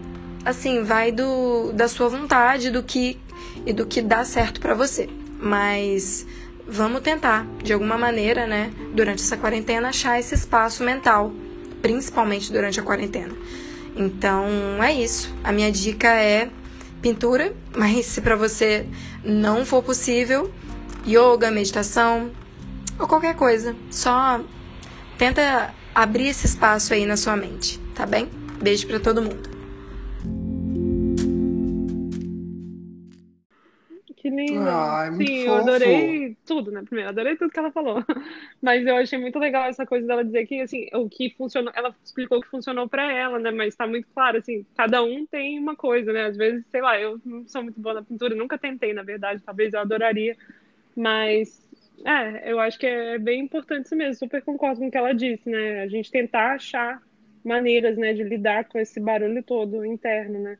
[SPEAKER 3] assim, vai do, da sua vontade do que, e do que dá certo para você. Mas vamos tentar, de alguma maneira, né, durante essa quarentena, achar esse espaço mental, principalmente durante a quarentena. Então, é isso. A minha dica é pintura, mas se para você não for possível, yoga, meditação ou qualquer coisa, só tenta abrir esse espaço aí na sua mente, tá bem? Beijo para todo mundo.
[SPEAKER 2] Que lindo. Ah, é muito Sim, fofo. eu adorei tudo, né? Primeiro, adorei tudo que ela falou. Mas eu achei muito legal essa coisa dela dizer que, assim, o que funcionou, ela explicou o que funcionou para ela, né? Mas tá muito claro, assim, cada um tem uma coisa, né? Às vezes, sei lá, eu não sou muito boa na pintura, nunca tentei, na verdade, talvez eu adoraria. Mas, é, eu acho que é bem importante isso mesmo, super concordo com o que ela disse, né? A gente tentar achar maneiras, né, de lidar com esse barulho todo interno, né?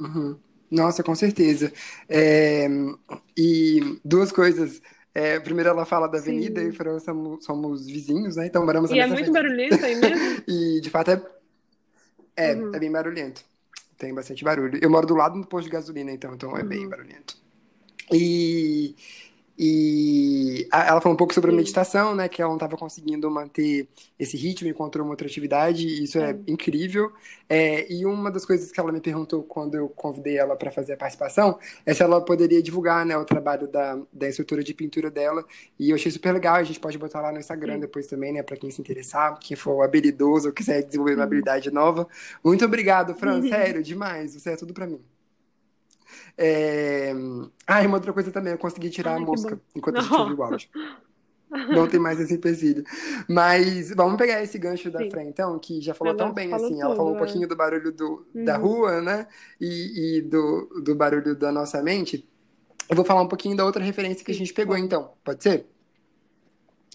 [SPEAKER 1] Uhum. Nossa, com certeza. É, e duas coisas. É, primeiro ela fala da avenida, Sim. e Fran somos, somos, vizinhos, né? Então moramos
[SPEAKER 2] E é muito barulhento aí mesmo?
[SPEAKER 1] e de fato é, é, uhum. é bem barulhento. Tem bastante barulho. Eu moro do lado do posto de gasolina, então, então é bem uhum. barulhento. E, E ela falou um pouco sobre a meditação, né? Que ela não estava conseguindo manter esse ritmo, encontrou uma outra atividade, e isso é incrível. É, e uma das coisas que ela me perguntou quando eu convidei ela para fazer a participação é se ela poderia divulgar né, o trabalho da, da instrutora de pintura dela. E eu achei super legal, a gente pode botar lá no Instagram Sim. depois também, né? Para quem se interessar, quem for habilidoso ou quiser desenvolver uma habilidade nova. Muito obrigado, Fran, sério, demais. Você é tudo para mim. É... Ah, e uma outra coisa também, eu consegui tirar Ai, a mosca enquanto a gente ouviu o áudio. Não tem mais esse empecilho. Mas vamos pegar esse gancho da Fran, então, que já falou ela tão bem assim. Tudo, ela falou um é. pouquinho do barulho do, uhum. da rua, né? E, e, do, do barulho da nossa mente. Eu vou falar um pouquinho da outra referência que a gente pegou, então. Pode ser?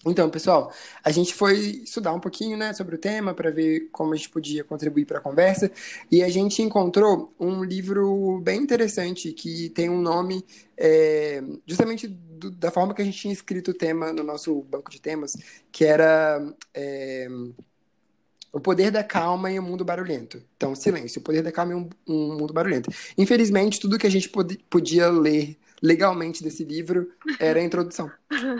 [SPEAKER 1] Então, pessoal, a gente foi estudar um pouquinho né, sobre o tema para ver como a gente podia contribuir para a conversa e a gente encontrou um livro bem interessante que tem um nome é, justamente do, da forma que a gente tinha escrito o tema no nosso banco de temas, que era é, o poder da calma em um mundo barulhento. Então, silêncio, o poder da calma em um, um mundo barulhento. Infelizmente, tudo que a gente pod podia ler legalmente desse livro era a introdução.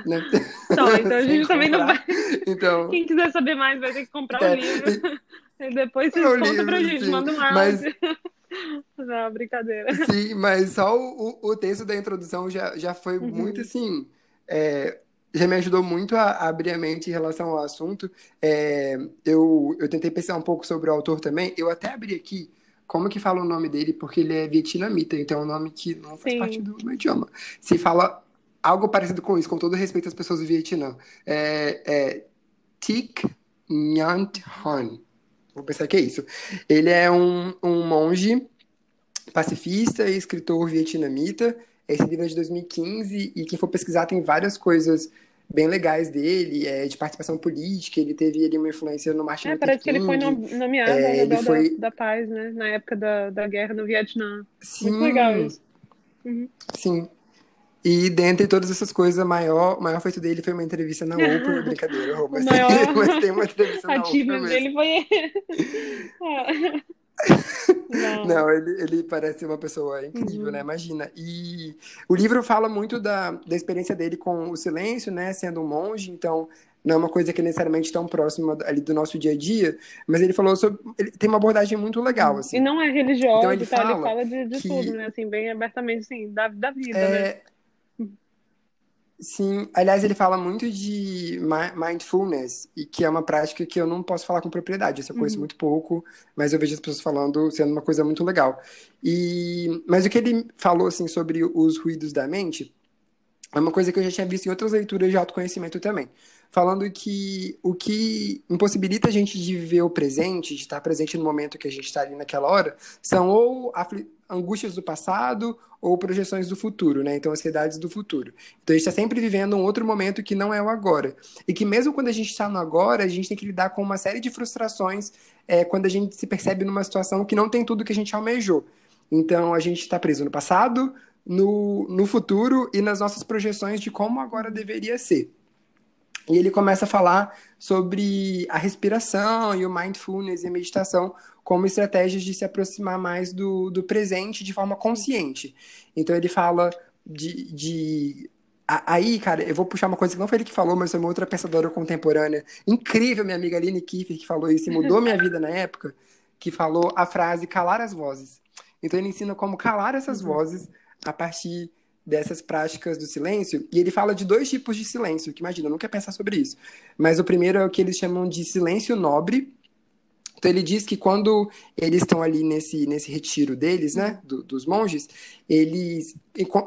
[SPEAKER 1] Né?
[SPEAKER 2] Então, então a gente também não vai. Então, Quem quiser saber mais vai ter que comprar é, o livro. E depois vocês contam livro, pra gente, sim, manda um áudio. Mas... Não, brincadeira.
[SPEAKER 1] Sim, mas só o, o texto da introdução já, já foi uhum. muito assim. É, já me ajudou muito a, a, abrir a mente em relação ao assunto. É, eu, eu tentei pensar um pouco sobre o autor também. Eu até abri aqui como que fala o nome dele, porque ele é vietnamita, então é um nome que não faz Sim. parte do, do, idioma. Se fala algo parecido com isso, com todo respeito às pessoas do Vietnã. É, é Thich Nhat Hanh. Vou pensar que é isso. Ele é um, um monge pacifista e escritor vietnamita. Esse livro é de 2015 e quem for pesquisar tem várias coisas bem legais dele, é, de participação política, ele teve ali uma influência no Martin
[SPEAKER 2] é,
[SPEAKER 1] Luther
[SPEAKER 2] parece King. que ele foi nomeado é, Nobel foi... da, da, Paz, né, na época da, da guerra no Vietnã. Sim. Muito legal isso. Uhum.
[SPEAKER 1] Sim. E dentre todas essas coisas, o maior, maior feito dele foi uma entrevista na Oprah, brincadeira, mas, maior... tem, mas tem uma entrevista na Oprah
[SPEAKER 2] dele foi...
[SPEAKER 1] Não, Não ele, ele parece uma pessoa incrível, uhum. né? Imagina. E o livro fala muito da, da experiência dele com o silêncio, né? Sendo um monge, então não é uma coisa que é necessariamente tão próxima ali do nosso dia a dia, mas ele falou sobre. Ele tem uma abordagem muito legal, assim.
[SPEAKER 2] E não é religioso, então, ele, tá? fala ele fala de, de que, tudo, né? Assim, bem abertamente, assim, da, da vida, é, né?
[SPEAKER 1] Sim, aliás, ele fala muito de mindfulness, e que é uma prática que eu não posso falar com propriedade, eu conheço uhum. muito pouco, mas eu vejo as pessoas falando sendo uma coisa muito legal. E, mas o que ele falou assim sobre os ruídos da mente é uma coisa que eu já tinha visto em outras leituras de autoconhecimento também falando que o que impossibilita a gente de viver o presente, de estar presente no momento que a gente está ali naquela hora, são ou angústias do passado ou projeções do futuro, né? Então, ansiedades do futuro. Então, a gente está sempre vivendo um outro momento que não é o agora. E que mesmo quando a gente está no agora, a gente tem que lidar com uma série de frustrações é, quando a gente se percebe numa situação que não tem tudo que a gente almejou. Então, a gente está preso no passado, no, no futuro e nas nossas projeções de como agora deveria ser. E ele começa a falar sobre a respiração e o mindfulness e a meditação como estratégias de se aproximar mais do, do presente de forma consciente. Então ele fala de, de Aí, cara, eu vou puxar uma coisa que não foi ele que falou, mas foi uma outra pensadora contemporânea. Incrível, minha amiga Aline Kiefer, que falou isso e mudou minha vida na época, que falou a frase calar as vozes. Então ele ensina como calar essas uhum. vozes a partir dessas práticas do silêncio, e ele fala de dois tipos de silêncio, que imagina, eu nunca pensar sobre isso. Mas o primeiro é o que eles chamam de silêncio nobre. Então ele diz que quando eles estão ali nesse, nesse retiro deles, né, do, dos monges, eles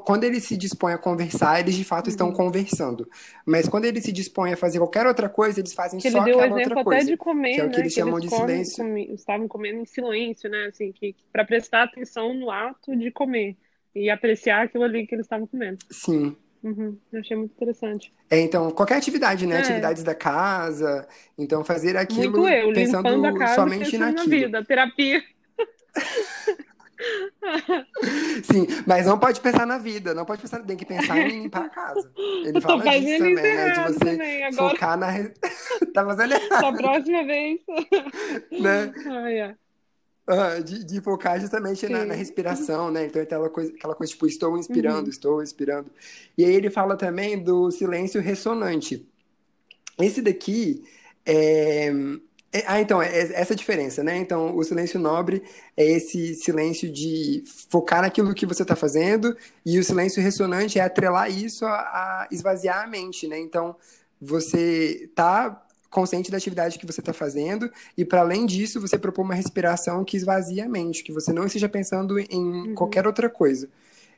[SPEAKER 1] quando eles se dispõem a conversar, eles de fato estão uhum. conversando. Mas quando eles se dispõem a fazer qualquer outra coisa, eles fazem que só ele deu aquela outra coisa. Até
[SPEAKER 2] de comer,
[SPEAKER 1] que é o que
[SPEAKER 2] né?
[SPEAKER 1] eles que chamam eles de comem, silêncio.
[SPEAKER 2] Comi, estavam comendo em silêncio, né? Assim, que para prestar atenção no ato de comer e apreciar aquilo ali que eles estavam comendo.
[SPEAKER 1] Sim.
[SPEAKER 2] Uhum, eu achei muito interessante.
[SPEAKER 1] É, então, qualquer atividade, né? É. Atividades da casa. Então, fazer aquilo
[SPEAKER 2] muito eu,
[SPEAKER 1] pensando
[SPEAKER 2] a casa,
[SPEAKER 1] somente naquilo.
[SPEAKER 2] Na vida, terapia.
[SPEAKER 1] Sim, mas não pode pensar na vida, não pode pensar, tem que pensar em limpar a casa. Ele fala disso também, né? De você também, agora... focar na. tá fazendo errado.
[SPEAKER 2] Da próxima vez.
[SPEAKER 1] né?
[SPEAKER 2] Ai, ai.
[SPEAKER 1] Uh, de, de, focar justamente na, na, respiração, né? Então, aquela coisa, aquela coisa tipo, estou inspirando, uhum. estou inspirando. E aí ele fala também do silêncio ressonante. Esse daqui é, é, ah, então, é, é essa diferença, né? Então, o silêncio nobre é esse silêncio de focar naquilo que você está fazendo, e o silêncio ressonante é atrelar isso a, a esvaziar a mente, né? Então, você está consciente da atividade que você está fazendo, e para além disso, você propõe uma respiração que esvazia a mente, que você não esteja pensando em uhum. qualquer outra coisa.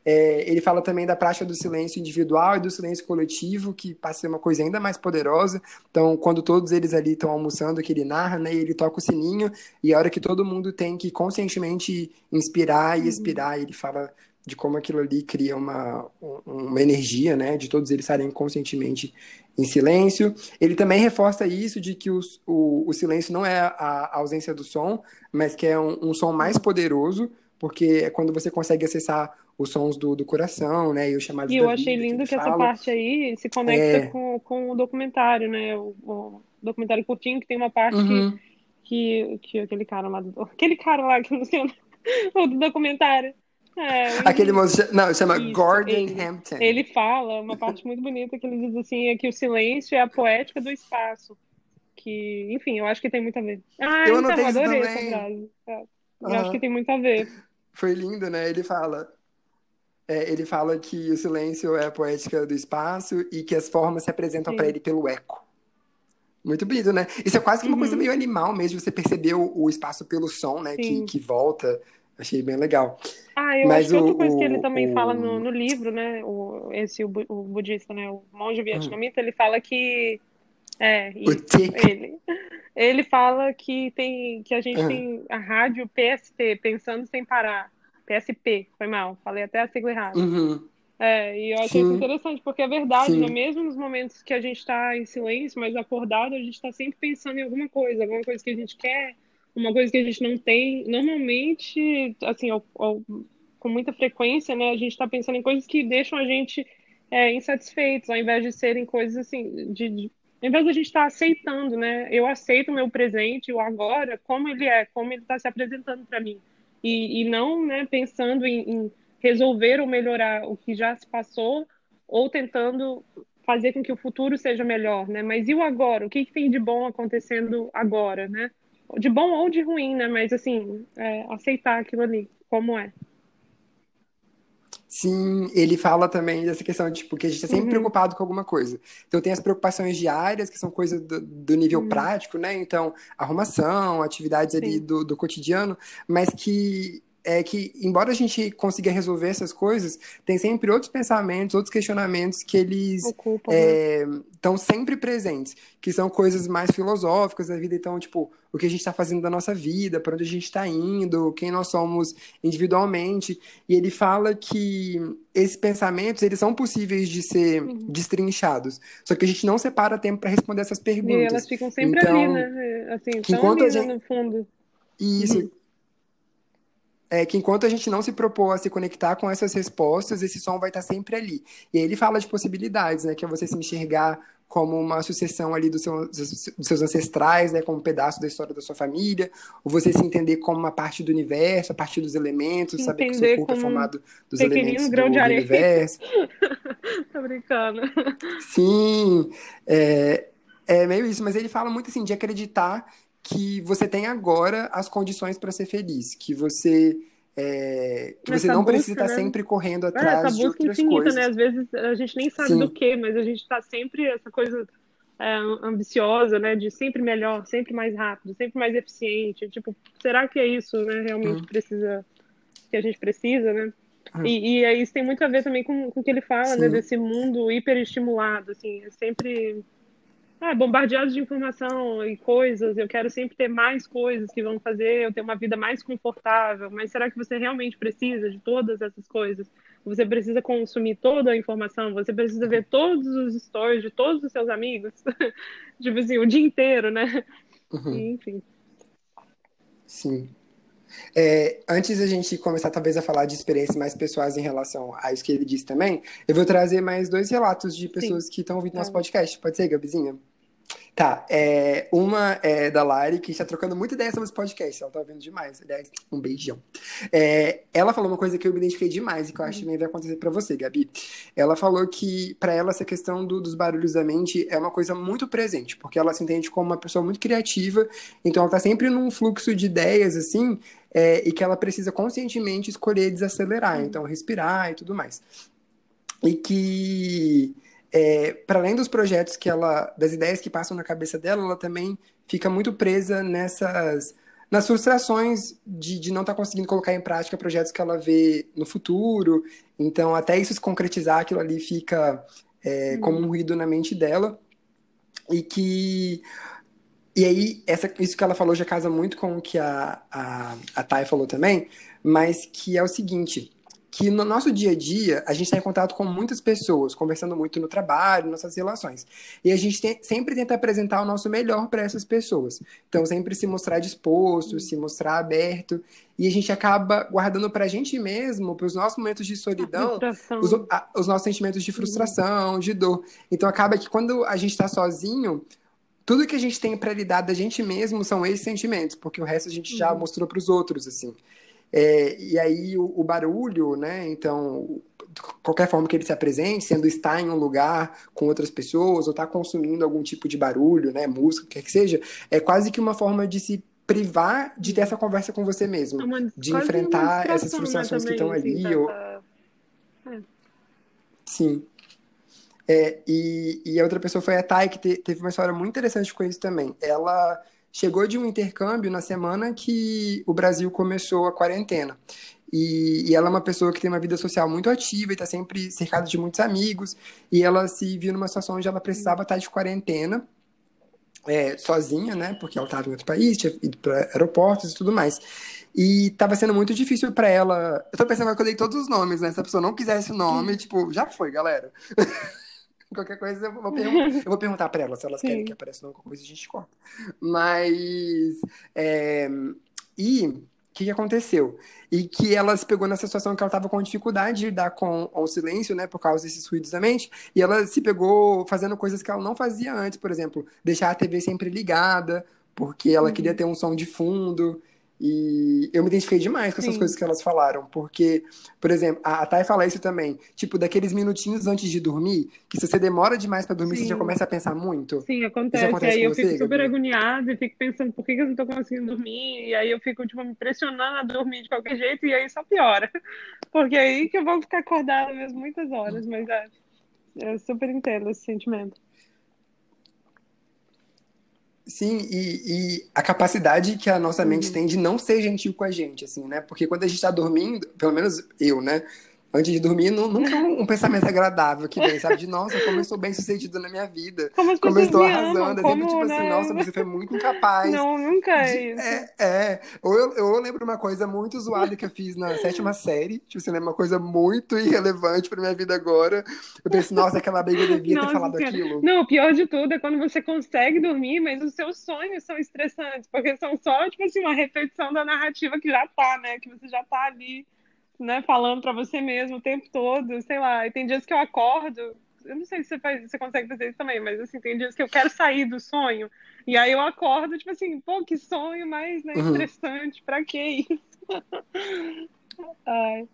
[SPEAKER 1] É, ele fala também da prática do silêncio individual e do silêncio coletivo, que passa a ser uma coisa ainda mais poderosa. Então, quando todos eles ali estão almoçando, que ele narra, né, e ele toca o sininho, e a hora que todo mundo tem que conscientemente inspirar e uhum. expirar, ele fala de como aquilo ali cria uma, uma energia, né, de todos eles estarem conscientemente em silêncio. Ele também reforça isso de que os, o, o silêncio não é a ausência do som, mas que é um, um som mais poderoso, porque é quando você consegue acessar os sons do, do coração, né? E os chamados
[SPEAKER 2] E eu achei lindo que, que essa parte aí se conecta é... com, com o documentário, né? O, o, documentário curtinho que tem uma parte uhum. que, que, que aquele cara lá do, aquele cara lá que não sei o do documentário. É,
[SPEAKER 1] Aquele moço, não, chama isso, Gordon ele, Hampton.
[SPEAKER 2] Ele fala uma parte muito bonita que ele diz assim, é que o silêncio é a poética do espaço. Que, enfim, eu acho que tem muito a ver. Ah, eu então, adorei essa frase. É, eu uhum. acho que tem muito a ver.
[SPEAKER 1] Foi lindo, né? Ele fala, é, ele fala que o silêncio é a poética do espaço e que as formas se apresentam para ele pelo eco. Muito bonito, né? Isso é quase que uma uhum. coisa meio animal mesmo, você perceber o, o espaço pelo som, né? Que, que volta. Achei bem legal.
[SPEAKER 2] Ah, eu Mas acho que outra coisa que ele também o... fala no, no, livro, né? O, esse, o, o budista, né? O monge vietnamita, ele fala que. É, isso, ele. Ele fala que tem que a gente uhum. tem a rádio PST, pensando sem parar. PSP, foi mal, falei até a sigla errada.
[SPEAKER 1] Uhum.
[SPEAKER 2] É, e eu achei isso interessante, porque é verdade, né? Mesmo nos momentos que a gente está em silêncio, mas acordado, a gente está sempre pensando em alguma coisa, alguma coisa que a gente quer, uma coisa que a gente não tem. Normalmente, assim, ao, ao, com muita frequência, né, a gente está pensando em coisas que deixam a gente é, insatisfeitos, ao invés de serem coisas assim, de, de ao invés de a gente estar tá aceitando, né? Eu aceito o meu presente, o agora, como ele é, como ele está se apresentando para mim e, e não né, pensando em, em resolver ou melhorar o que já se passou ou tentando fazer com que o futuro seja melhor, né? Mas e o agora? O que, que tem de bom acontecendo agora, né? De bom ou de ruim, né? Mas assim, é, aceitar aquilo ali como é.
[SPEAKER 1] Sim, ele fala também dessa questão de tipo, que a gente está sempre uhum. preocupado com alguma coisa. Então tem as preocupações diárias, que são coisas do, do nível uhum. prático, né? Então, arrumação, atividades ali do, do cotidiano, mas que é que, embora a gente consiga resolver essas coisas, tem sempre outros pensamentos, outros questionamentos que eles estão é, né? sempre presentes, que são coisas mais filosóficas da vida. Então, tipo, o que a gente está fazendo da nossa vida, para onde a gente está indo, quem nós somos individualmente. E ele fala que esses pensamentos, eles são possíveis de ser uhum. destrinchados. Só que a gente não separa tempo para responder essas perguntas. E
[SPEAKER 2] elas ficam sempre então, ali, né? Assim, que enquanto ali, a gente... no fundo.
[SPEAKER 1] Isso. Uhum é que enquanto a gente não se propor a se conectar com essas respostas, esse som vai estar sempre ali. E aí ele fala de possibilidades, né? Que é você se enxergar como uma sucessão ali dos seus, dos seus ancestrais, né? Como um pedaço da história da sua família. Ou você se entender como uma parte do universo, a partir dos elementos, entender saber que o seu corpo é formado dos elementos do, do universo.
[SPEAKER 2] Tô brincando.
[SPEAKER 1] Sim, é, é meio isso. Mas ele fala muito assim, de acreditar que você tem agora as condições para ser feliz, que você é, que você não busca, precisa estar né? sempre correndo é, atrás é, de outras infinita, coisas.
[SPEAKER 2] Né? Às vezes a gente nem sabe Sim. do que, mas a gente está sempre essa coisa é, ambiciosa, né? De sempre melhor, sempre mais rápido, sempre mais eficiente. Tipo, será que é isso, né? Realmente hum. precisa que a gente precisa, né? Hum. E, e isso tem muito a ver também com, com o que ele fala, né? Desse mundo hiperestimulado, assim, é sempre é, bombardeados de informação e coisas, eu quero sempre ter mais coisas que vão fazer eu ter uma vida mais confortável, mas será que você realmente precisa de todas essas coisas? Você precisa consumir toda a informação, você precisa ver todos os stories de todos os seus amigos, tipo assim, o dia inteiro, né? Uhum. Enfim.
[SPEAKER 1] Sim. É, antes da gente começar, talvez, a falar de experiências mais pessoais em relação a isso que ele disse também, eu vou trazer mais dois relatos de pessoas Sim. que estão ouvindo nosso podcast. Pode ser, Gabizinha? Tá, é, uma é da Lari, que está trocando muita ideia sobre esse podcast. Ela tá ouvindo demais. Aliás, um beijão. É, ela falou uma coisa que eu me identifiquei demais e que eu acho que também vai acontecer para você, Gabi. Ela falou que, para ela, essa questão do, dos barulhos da mente é uma coisa muito presente, porque ela se entende como uma pessoa muito criativa, então ela tá sempre num fluxo de ideias, assim, é, e que ela precisa conscientemente escolher desacelerar, então respirar e tudo mais. E que é, para além dos projetos que ela, das ideias que passam na cabeça dela, ela também fica muito presa nessas, nas frustrações de, de não estar tá conseguindo colocar em prática projetos que ela vê no futuro. Então, até isso se concretizar, aquilo ali fica é, uhum. como um ruído na mente dela. E que e aí, essa, isso que ela falou já casa muito com o que a, a, a Thay falou também, mas que é o seguinte: que no nosso dia a dia a gente está em contato com muitas pessoas, conversando muito no trabalho, nossas relações. E a gente tem, sempre tenta apresentar o nosso melhor para essas pessoas. Então, sempre se mostrar disposto, se mostrar aberto. E a gente acaba guardando para a gente mesmo, para os nossos momentos de solidão, os, a, os, nossos sentimentos de frustração, de dor. Então, acaba que quando a gente está sozinho, tudo que a gente tem para lidar da gente mesmo são esses sentimentos, porque o resto a gente já uhum. mostrou para os outros, assim. É, e aí o, o, barulho, né? Então, qualquer forma que ele se apresente, sendo estar em um lugar com outras pessoas ou estar tá consumindo algum tipo de barulho, né? Música, quer que seja, é quase que uma forma de se privar de ter essa conversa com você mesmo, é de enfrentar essas né, frustrações né, que estão ali. Assim, ou... É. Sim. É, e, e a outra pessoa foi a Thay, que te, teve uma história muito interessante com isso também. Ela chegou de um intercâmbio na semana que o Brasil começou a quarentena. E, e, ela é uma pessoa que tem uma vida social muito ativa e está sempre cercada de muitos amigos. E ela se viu numa situação onde ela precisava estar de quarentena, é, sozinha, né? Porque ela estava em outro país, tinha ido para aeroportos e tudo mais. E estava sendo muito difícil para ela. Eu estou pensando que eu dei todos os nomes, né? Se a pessoa não quisesse o nome, tipo, já foi, galera. Qualquer coisa eu vou, eu vou perguntar para elas se elas Sim. querem que apareça alguma coisa, a gente corta. Mas. É... E o que, que, aconteceu? E que ela se pegou nessa situação que ela estava com dificuldade de lidar com, com, o silêncio, né, por causa desses ruídos da mente, e ela se pegou fazendo coisas que ela não fazia antes, por exemplo, deixar a TV sempre ligada, porque ela uhum. queria ter um som de fundo, e eu me identifiquei demais com essas Sim. coisas que elas falaram, porque, por exemplo, a Thay fala isso também, tipo, daqueles minutinhos antes de dormir, que se você demora demais para dormir, Sim. você já começa a pensar muito.
[SPEAKER 2] Sim, acontece. acontece aí eu você, fico super Gabriel? agoniada e fico pensando por que, que eu não tô conseguindo dormir, e aí eu fico, tipo, me pressionando a dormir de qualquer jeito, e aí só piora. Porque aí que eu vou ficar acordada mesmo muitas horas, mas é, eu super entendo esse sentimento.
[SPEAKER 1] Sim, e, e, a capacidade que a nossa mente uhum. tem de não ser gentil com a gente, assim, né? Porque quando a gente tá dormindo, pelo menos eu, né? Antes de dormir, nunca é um, um, pensamento agradável que vem, sabe? De, nossa, como eu sou bem sucedido na minha vida.
[SPEAKER 2] Como,
[SPEAKER 1] como
[SPEAKER 2] eu
[SPEAKER 1] estou
[SPEAKER 2] arrasando.
[SPEAKER 1] É como, sempre, tipo assim, né? assim, nossa, você foi muito incapaz.
[SPEAKER 2] Não, nunca é isso.
[SPEAKER 1] É, é. Ou eu, eu lembro uma coisa muito zoada que eu fiz na sétima série. Tipo assim, né? Uma coisa muito irrelevante pra minha vida agora. Eu pensei, nossa, aquela briga devia nossa, ter falado cara. aquilo.
[SPEAKER 2] Não, o pior de tudo é quando você consegue dormir, mas os seus sonhos são estressantes, porque são só, tipo assim, uma repetição da narrativa que já tá, né? Que você já tá ali né, falando para você mesmo o tempo todo, sei lá. E tem dias que eu acordo, eu não sei se você, faz, você consegue fazer isso também, mas assim, tem dias que eu quero sair do sonho, e aí eu acordo, tipo assim, pô, que sonho mais né, uhum. estressante, pra que isso? Ai.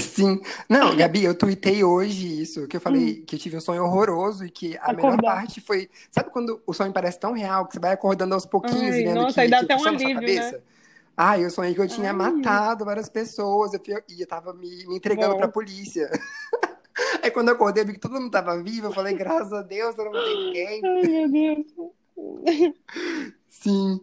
[SPEAKER 1] Sim. Não, Gabi, eu tuitei hoje isso, que eu falei hum. que eu tive um sonho horroroso e que a Acordar. melhor parte foi. Sabe quando o sonho parece tão real que você vai acordando aos pouquinhos Ai, e vendo
[SPEAKER 2] nossa,
[SPEAKER 1] que,
[SPEAKER 2] aí dá
[SPEAKER 1] que
[SPEAKER 2] até um alívio, né?
[SPEAKER 1] Ah, eu sonhei que eu tinha Ai. matado várias pessoas eu, e eu tava me, me entregando Bom. pra polícia. Aí quando eu acordei, vi que todo mundo tava vivo, eu falei, graças a Deus, eu não matei ninguém.
[SPEAKER 2] Ai, meu Deus.
[SPEAKER 1] Sim.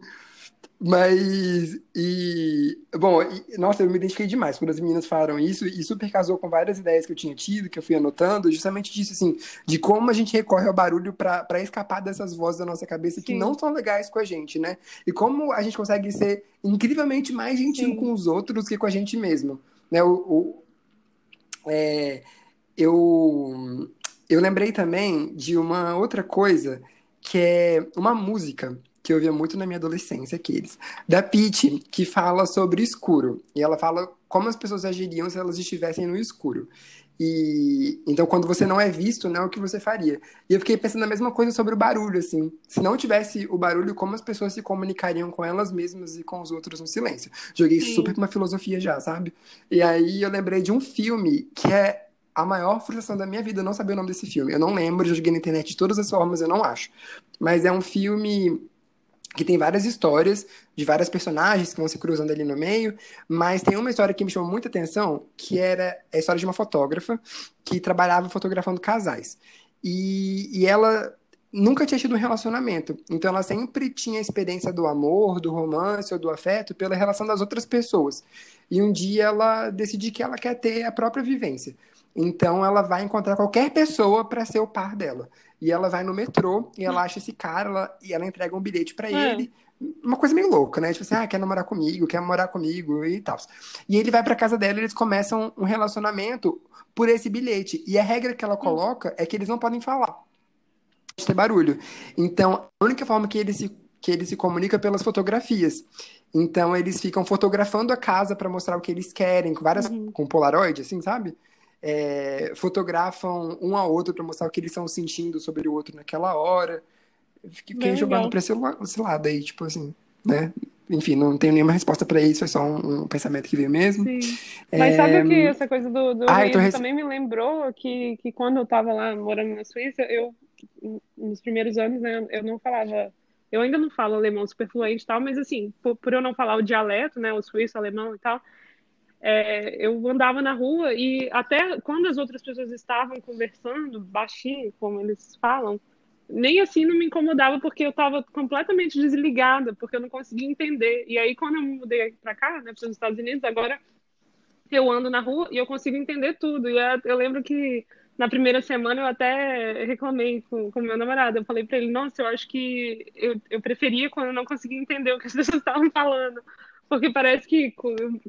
[SPEAKER 1] Mas, e, bom, e, nossa, eu me identifiquei demais quando as meninas falaram isso, e super casou com várias ideias que eu tinha tido, que eu fui anotando, justamente disso, assim, de como a gente recorre ao barulho para escapar dessas vozes da nossa cabeça Sim. que não são legais com a gente, né? E como a gente consegue ser incrivelmente mais gentil Sim. com os outros que com a gente mesmo, né? O, o é, eu, eu lembrei também de uma outra coisa, que é uma música que eu ouvia muito na minha adolescência, aqueles. Da Pete, que fala sobre escuro. E ela fala como as pessoas agiriam se elas estivessem no escuro. E então, quando você não é visto, não é o que você faria. E eu fiquei pensando a mesma coisa sobre o barulho, assim. Se não tivesse o barulho, como as pessoas se comunicariam com elas mesmas e com os outros no silêncio? Joguei Sim. super pra uma filosofia já, sabe? E aí eu lembrei de um filme que é a maior frustração da minha vida, eu não saber o nome desse filme. Eu não lembro, já joguei na internet de todas as formas, eu não acho. Mas é um filme que tem várias histórias de várias personagens que vão se cruzando ali no meio, mas tem uma história que me chamou muita atenção, que era a história de uma fotógrafa que trabalhava fotografando casais. E, e ela nunca tinha tido um relacionamento, então ela sempre tinha a experiência do amor, do romance ou do afeto pela relação das outras pessoas. E um dia ela decide que ela quer ter a própria vivência. Então ela vai encontrar qualquer pessoa para ser o par dela. E ela vai no metrô e ela acha esse cara ela, e ela entrega um bilhete para é. ele. Uma coisa meio louca, né? Tipo assim, ah, quer namorar comigo, quer morar comigo e tal. E ele vai pra casa dela e eles começam um relacionamento por esse bilhete. E a regra que ela hum. coloca é que eles não podem falar. Ter barulho. Então, a única forma que ele se, que ele se comunica é pelas fotografias. Então, eles ficam fotografando a casa para mostrar o que eles querem, com várias. Uhum. com Polaroid, assim, sabe? É, fotografam um ao outro para mostrar o que eles estão sentindo sobre o outro naquela hora. Fiquei jogando para esse, esse lado aí, tipo assim, né? Enfim, não tenho nenhuma resposta para isso, é só um, um, pensamento que veio mesmo. Sim.
[SPEAKER 2] Mas é... sabe o que essa coisa do, do ah, rec... também me lembrou que, que quando eu estava lá morando na Suíça, eu, nos primeiros anos, né, eu não falava eu ainda não falo alemão super fluente e tal, mas assim, por, por, eu não falar o dialeto, né, o suíço, alemão e tal, é, eu andava na rua e até quando as outras pessoas estavam conversando baixinho, como eles falam, nem assim não me incomodava porque eu estava completamente desligada, porque eu não conseguia entender. E aí quando eu mudei para cá, né, para os Estados Unidos, agora eu ando na rua e eu consigo entender tudo. E eu lembro que na primeira semana eu até reclamei com o meu namorado. Eu falei para ele: Nossa, eu acho que eu, eu preferia quando eu não conseguia entender o que as pessoas estavam falando. Porque parece que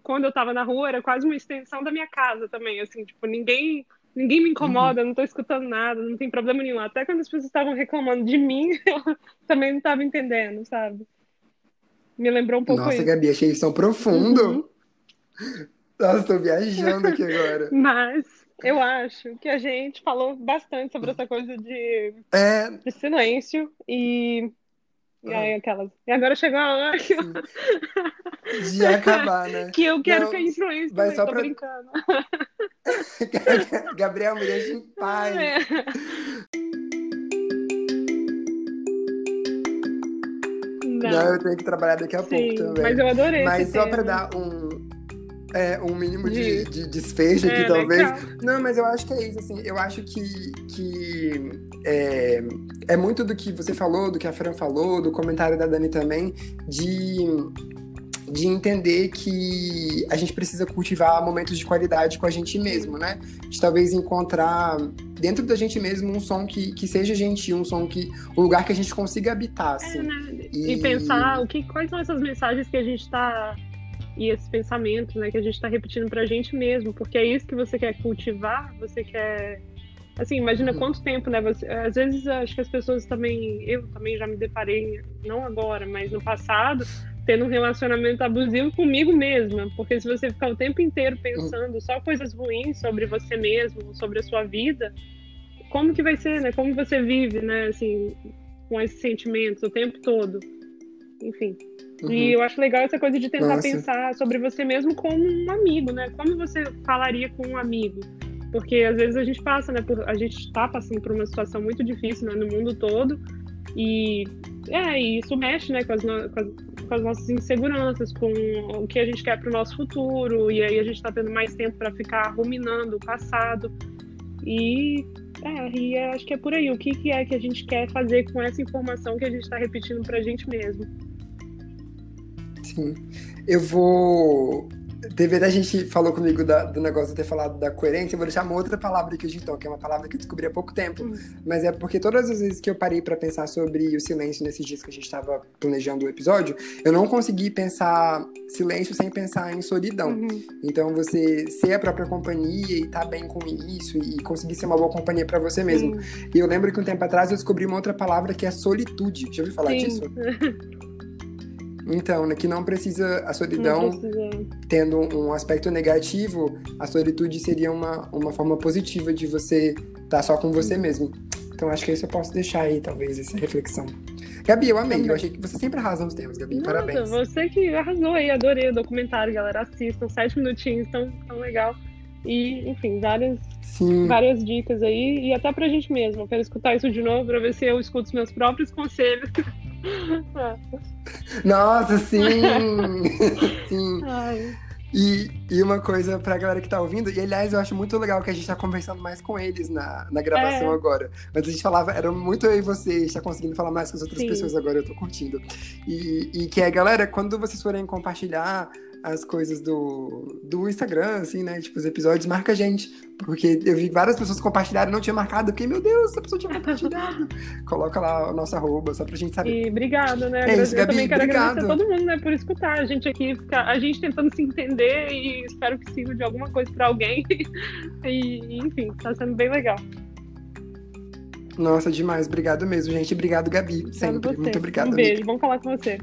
[SPEAKER 2] quando eu tava na rua era quase uma extensão da minha casa também, assim, tipo, ninguém ninguém me incomoda, uhum. não tô escutando nada, não tem problema nenhum. Até quando as pessoas estavam reclamando de mim, eu também não tava entendendo, sabe? Me lembrou um pouco
[SPEAKER 1] Nossa,
[SPEAKER 2] isso.
[SPEAKER 1] Gabi, achei isso tão profundo. Uhum. Nossa, tô viajando aqui agora.
[SPEAKER 2] Mas eu acho que a gente falou bastante sobre essa coisa de, é... de silêncio e e aí aquelas. E agora chegou a hora que eu...
[SPEAKER 1] De acabar, né?
[SPEAKER 2] que eu quero Não, cair influência vai também, só tô pra... brincando.
[SPEAKER 1] Gabriel, me deixa em paz. É. Não. Não. eu tenho que trabalhar daqui a Sim, pouco também.
[SPEAKER 2] Mas eu adorei.
[SPEAKER 1] Mas só para dar um, é, um mínimo de, de desfecho é, aqui, talvez. Legal. Não, mas eu acho que é isso, assim. Eu acho que, que é, é muito do que você falou, do que a Fran falou, do comentário da Dani também, de de entender que a gente precisa cultivar momentos de qualidade com a gente mesmo, né? De talvez encontrar dentro da gente mesmo um som que, que seja gentil, um som que. um lugar que a gente consiga habitar. Assim. É,
[SPEAKER 2] né? e... e... pensar o que, quais são essas mensagens que a gente está e esses pensamentos né, que a gente está repetindo para a gente mesmo, porque é isso que você quer cultivar, você quer. Assim, imagina quanto tempo, né? Você, às vezes acho que as pessoas também. Eu também já me deparei, não agora, mas no passado, tendo um relacionamento abusivo comigo mesma. Porque se você ficar o tempo inteiro pensando só coisas ruins sobre você mesmo, sobre a sua vida, como que vai ser, né? Como você vive, né? Assim, com esses sentimentos o tempo todo. Enfim. Uhum. E eu acho legal essa coisa de tentar Nossa. pensar sobre você mesmo como um amigo, né? Como você falaria com um amigo? Porque às vezes a gente passa, né? Por, a gente está passando por uma situação muito difícil né, no mundo todo. E, é, e isso mexe né, com, as no, com, as, com as nossas inseguranças, com o que a gente quer para o nosso futuro. E aí a gente está tendo mais tempo para ficar ruminando o passado. E, é, e acho que é por aí. O que, que é que a gente quer fazer com essa informação que a gente está repetindo para a gente mesmo?
[SPEAKER 1] Sim. Eu vou. Teve a gente falou comigo da, do negócio de ter falado da coerência, eu vou deixar uma outra palavra aqui hoje então, que é uma palavra que eu descobri há pouco tempo. Hum. Mas é porque todas as vezes que eu parei para pensar sobre o silêncio nesses dias que a gente estava planejando o episódio, eu não consegui pensar silêncio sem pensar em solidão. Uhum. Então você ser a própria companhia e estar tá bem com isso e conseguir ser uma boa companhia para você mesmo. Uhum. E eu lembro que um tempo atrás eu descobri uma outra palavra que é solitude. Já ouviu falar Sim. disso? Então, né, que não precisa a solidão precisa. tendo um aspecto negativo, a solitude seria uma, uma forma positiva de você estar tá só com você mesmo. Então acho que isso eu posso deixar aí, talvez, essa reflexão. Gabi, eu amei. Eu achei que você sempre arrasa nos temas, Gabi. Nossa, Parabéns.
[SPEAKER 2] Você que arrasou aí, adorei o documentário, galera. Assistam, sete minutinhos, tão, tão legal. E, enfim, várias, sim. várias dicas aí. E até pra gente mesmo. Eu quero escutar isso de novo pra ver se eu escuto os meus próprios conselhos.
[SPEAKER 1] Nossa, sim! sim. Ai. E, e uma coisa pra galera que tá ouvindo, e aliás, eu acho muito legal que a gente tá conversando mais com eles na, na gravação é. agora. Mas a gente falava, era muito eu e você, a gente tá conseguindo falar mais com as outras Sim. pessoas agora, eu tô curtindo. E, e que é, galera, quando vocês forem compartilhar as coisas do, do Instagram, assim, né? Tipo, os episódios, marca a gente. Porque eu vi várias pessoas compartilharam e não tinha marcado. Porque, meu Deus, essa pessoa tinha compartilhado. Coloca lá o nosso arroba, só pra gente saber.
[SPEAKER 2] E obrigado, né?
[SPEAKER 1] É isso, Gabi,
[SPEAKER 2] eu também quero
[SPEAKER 1] obrigado.
[SPEAKER 2] agradecer a todo mundo, né, por escutar a gente aqui, ficar, a gente tentando se entender e espero que sirva de alguma coisa pra alguém. e, enfim, tá sendo bem legal.
[SPEAKER 1] Nossa, demais. Obrigado mesmo, gente. Obrigado, Gabi. Sempre. Muito obrigado.
[SPEAKER 2] Um beijo. Amiga. Vamos falar com você.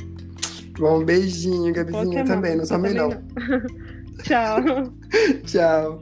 [SPEAKER 1] Bom, um beijinho, Gabizinha também. Não some não.
[SPEAKER 2] Tchau.
[SPEAKER 1] Tchau.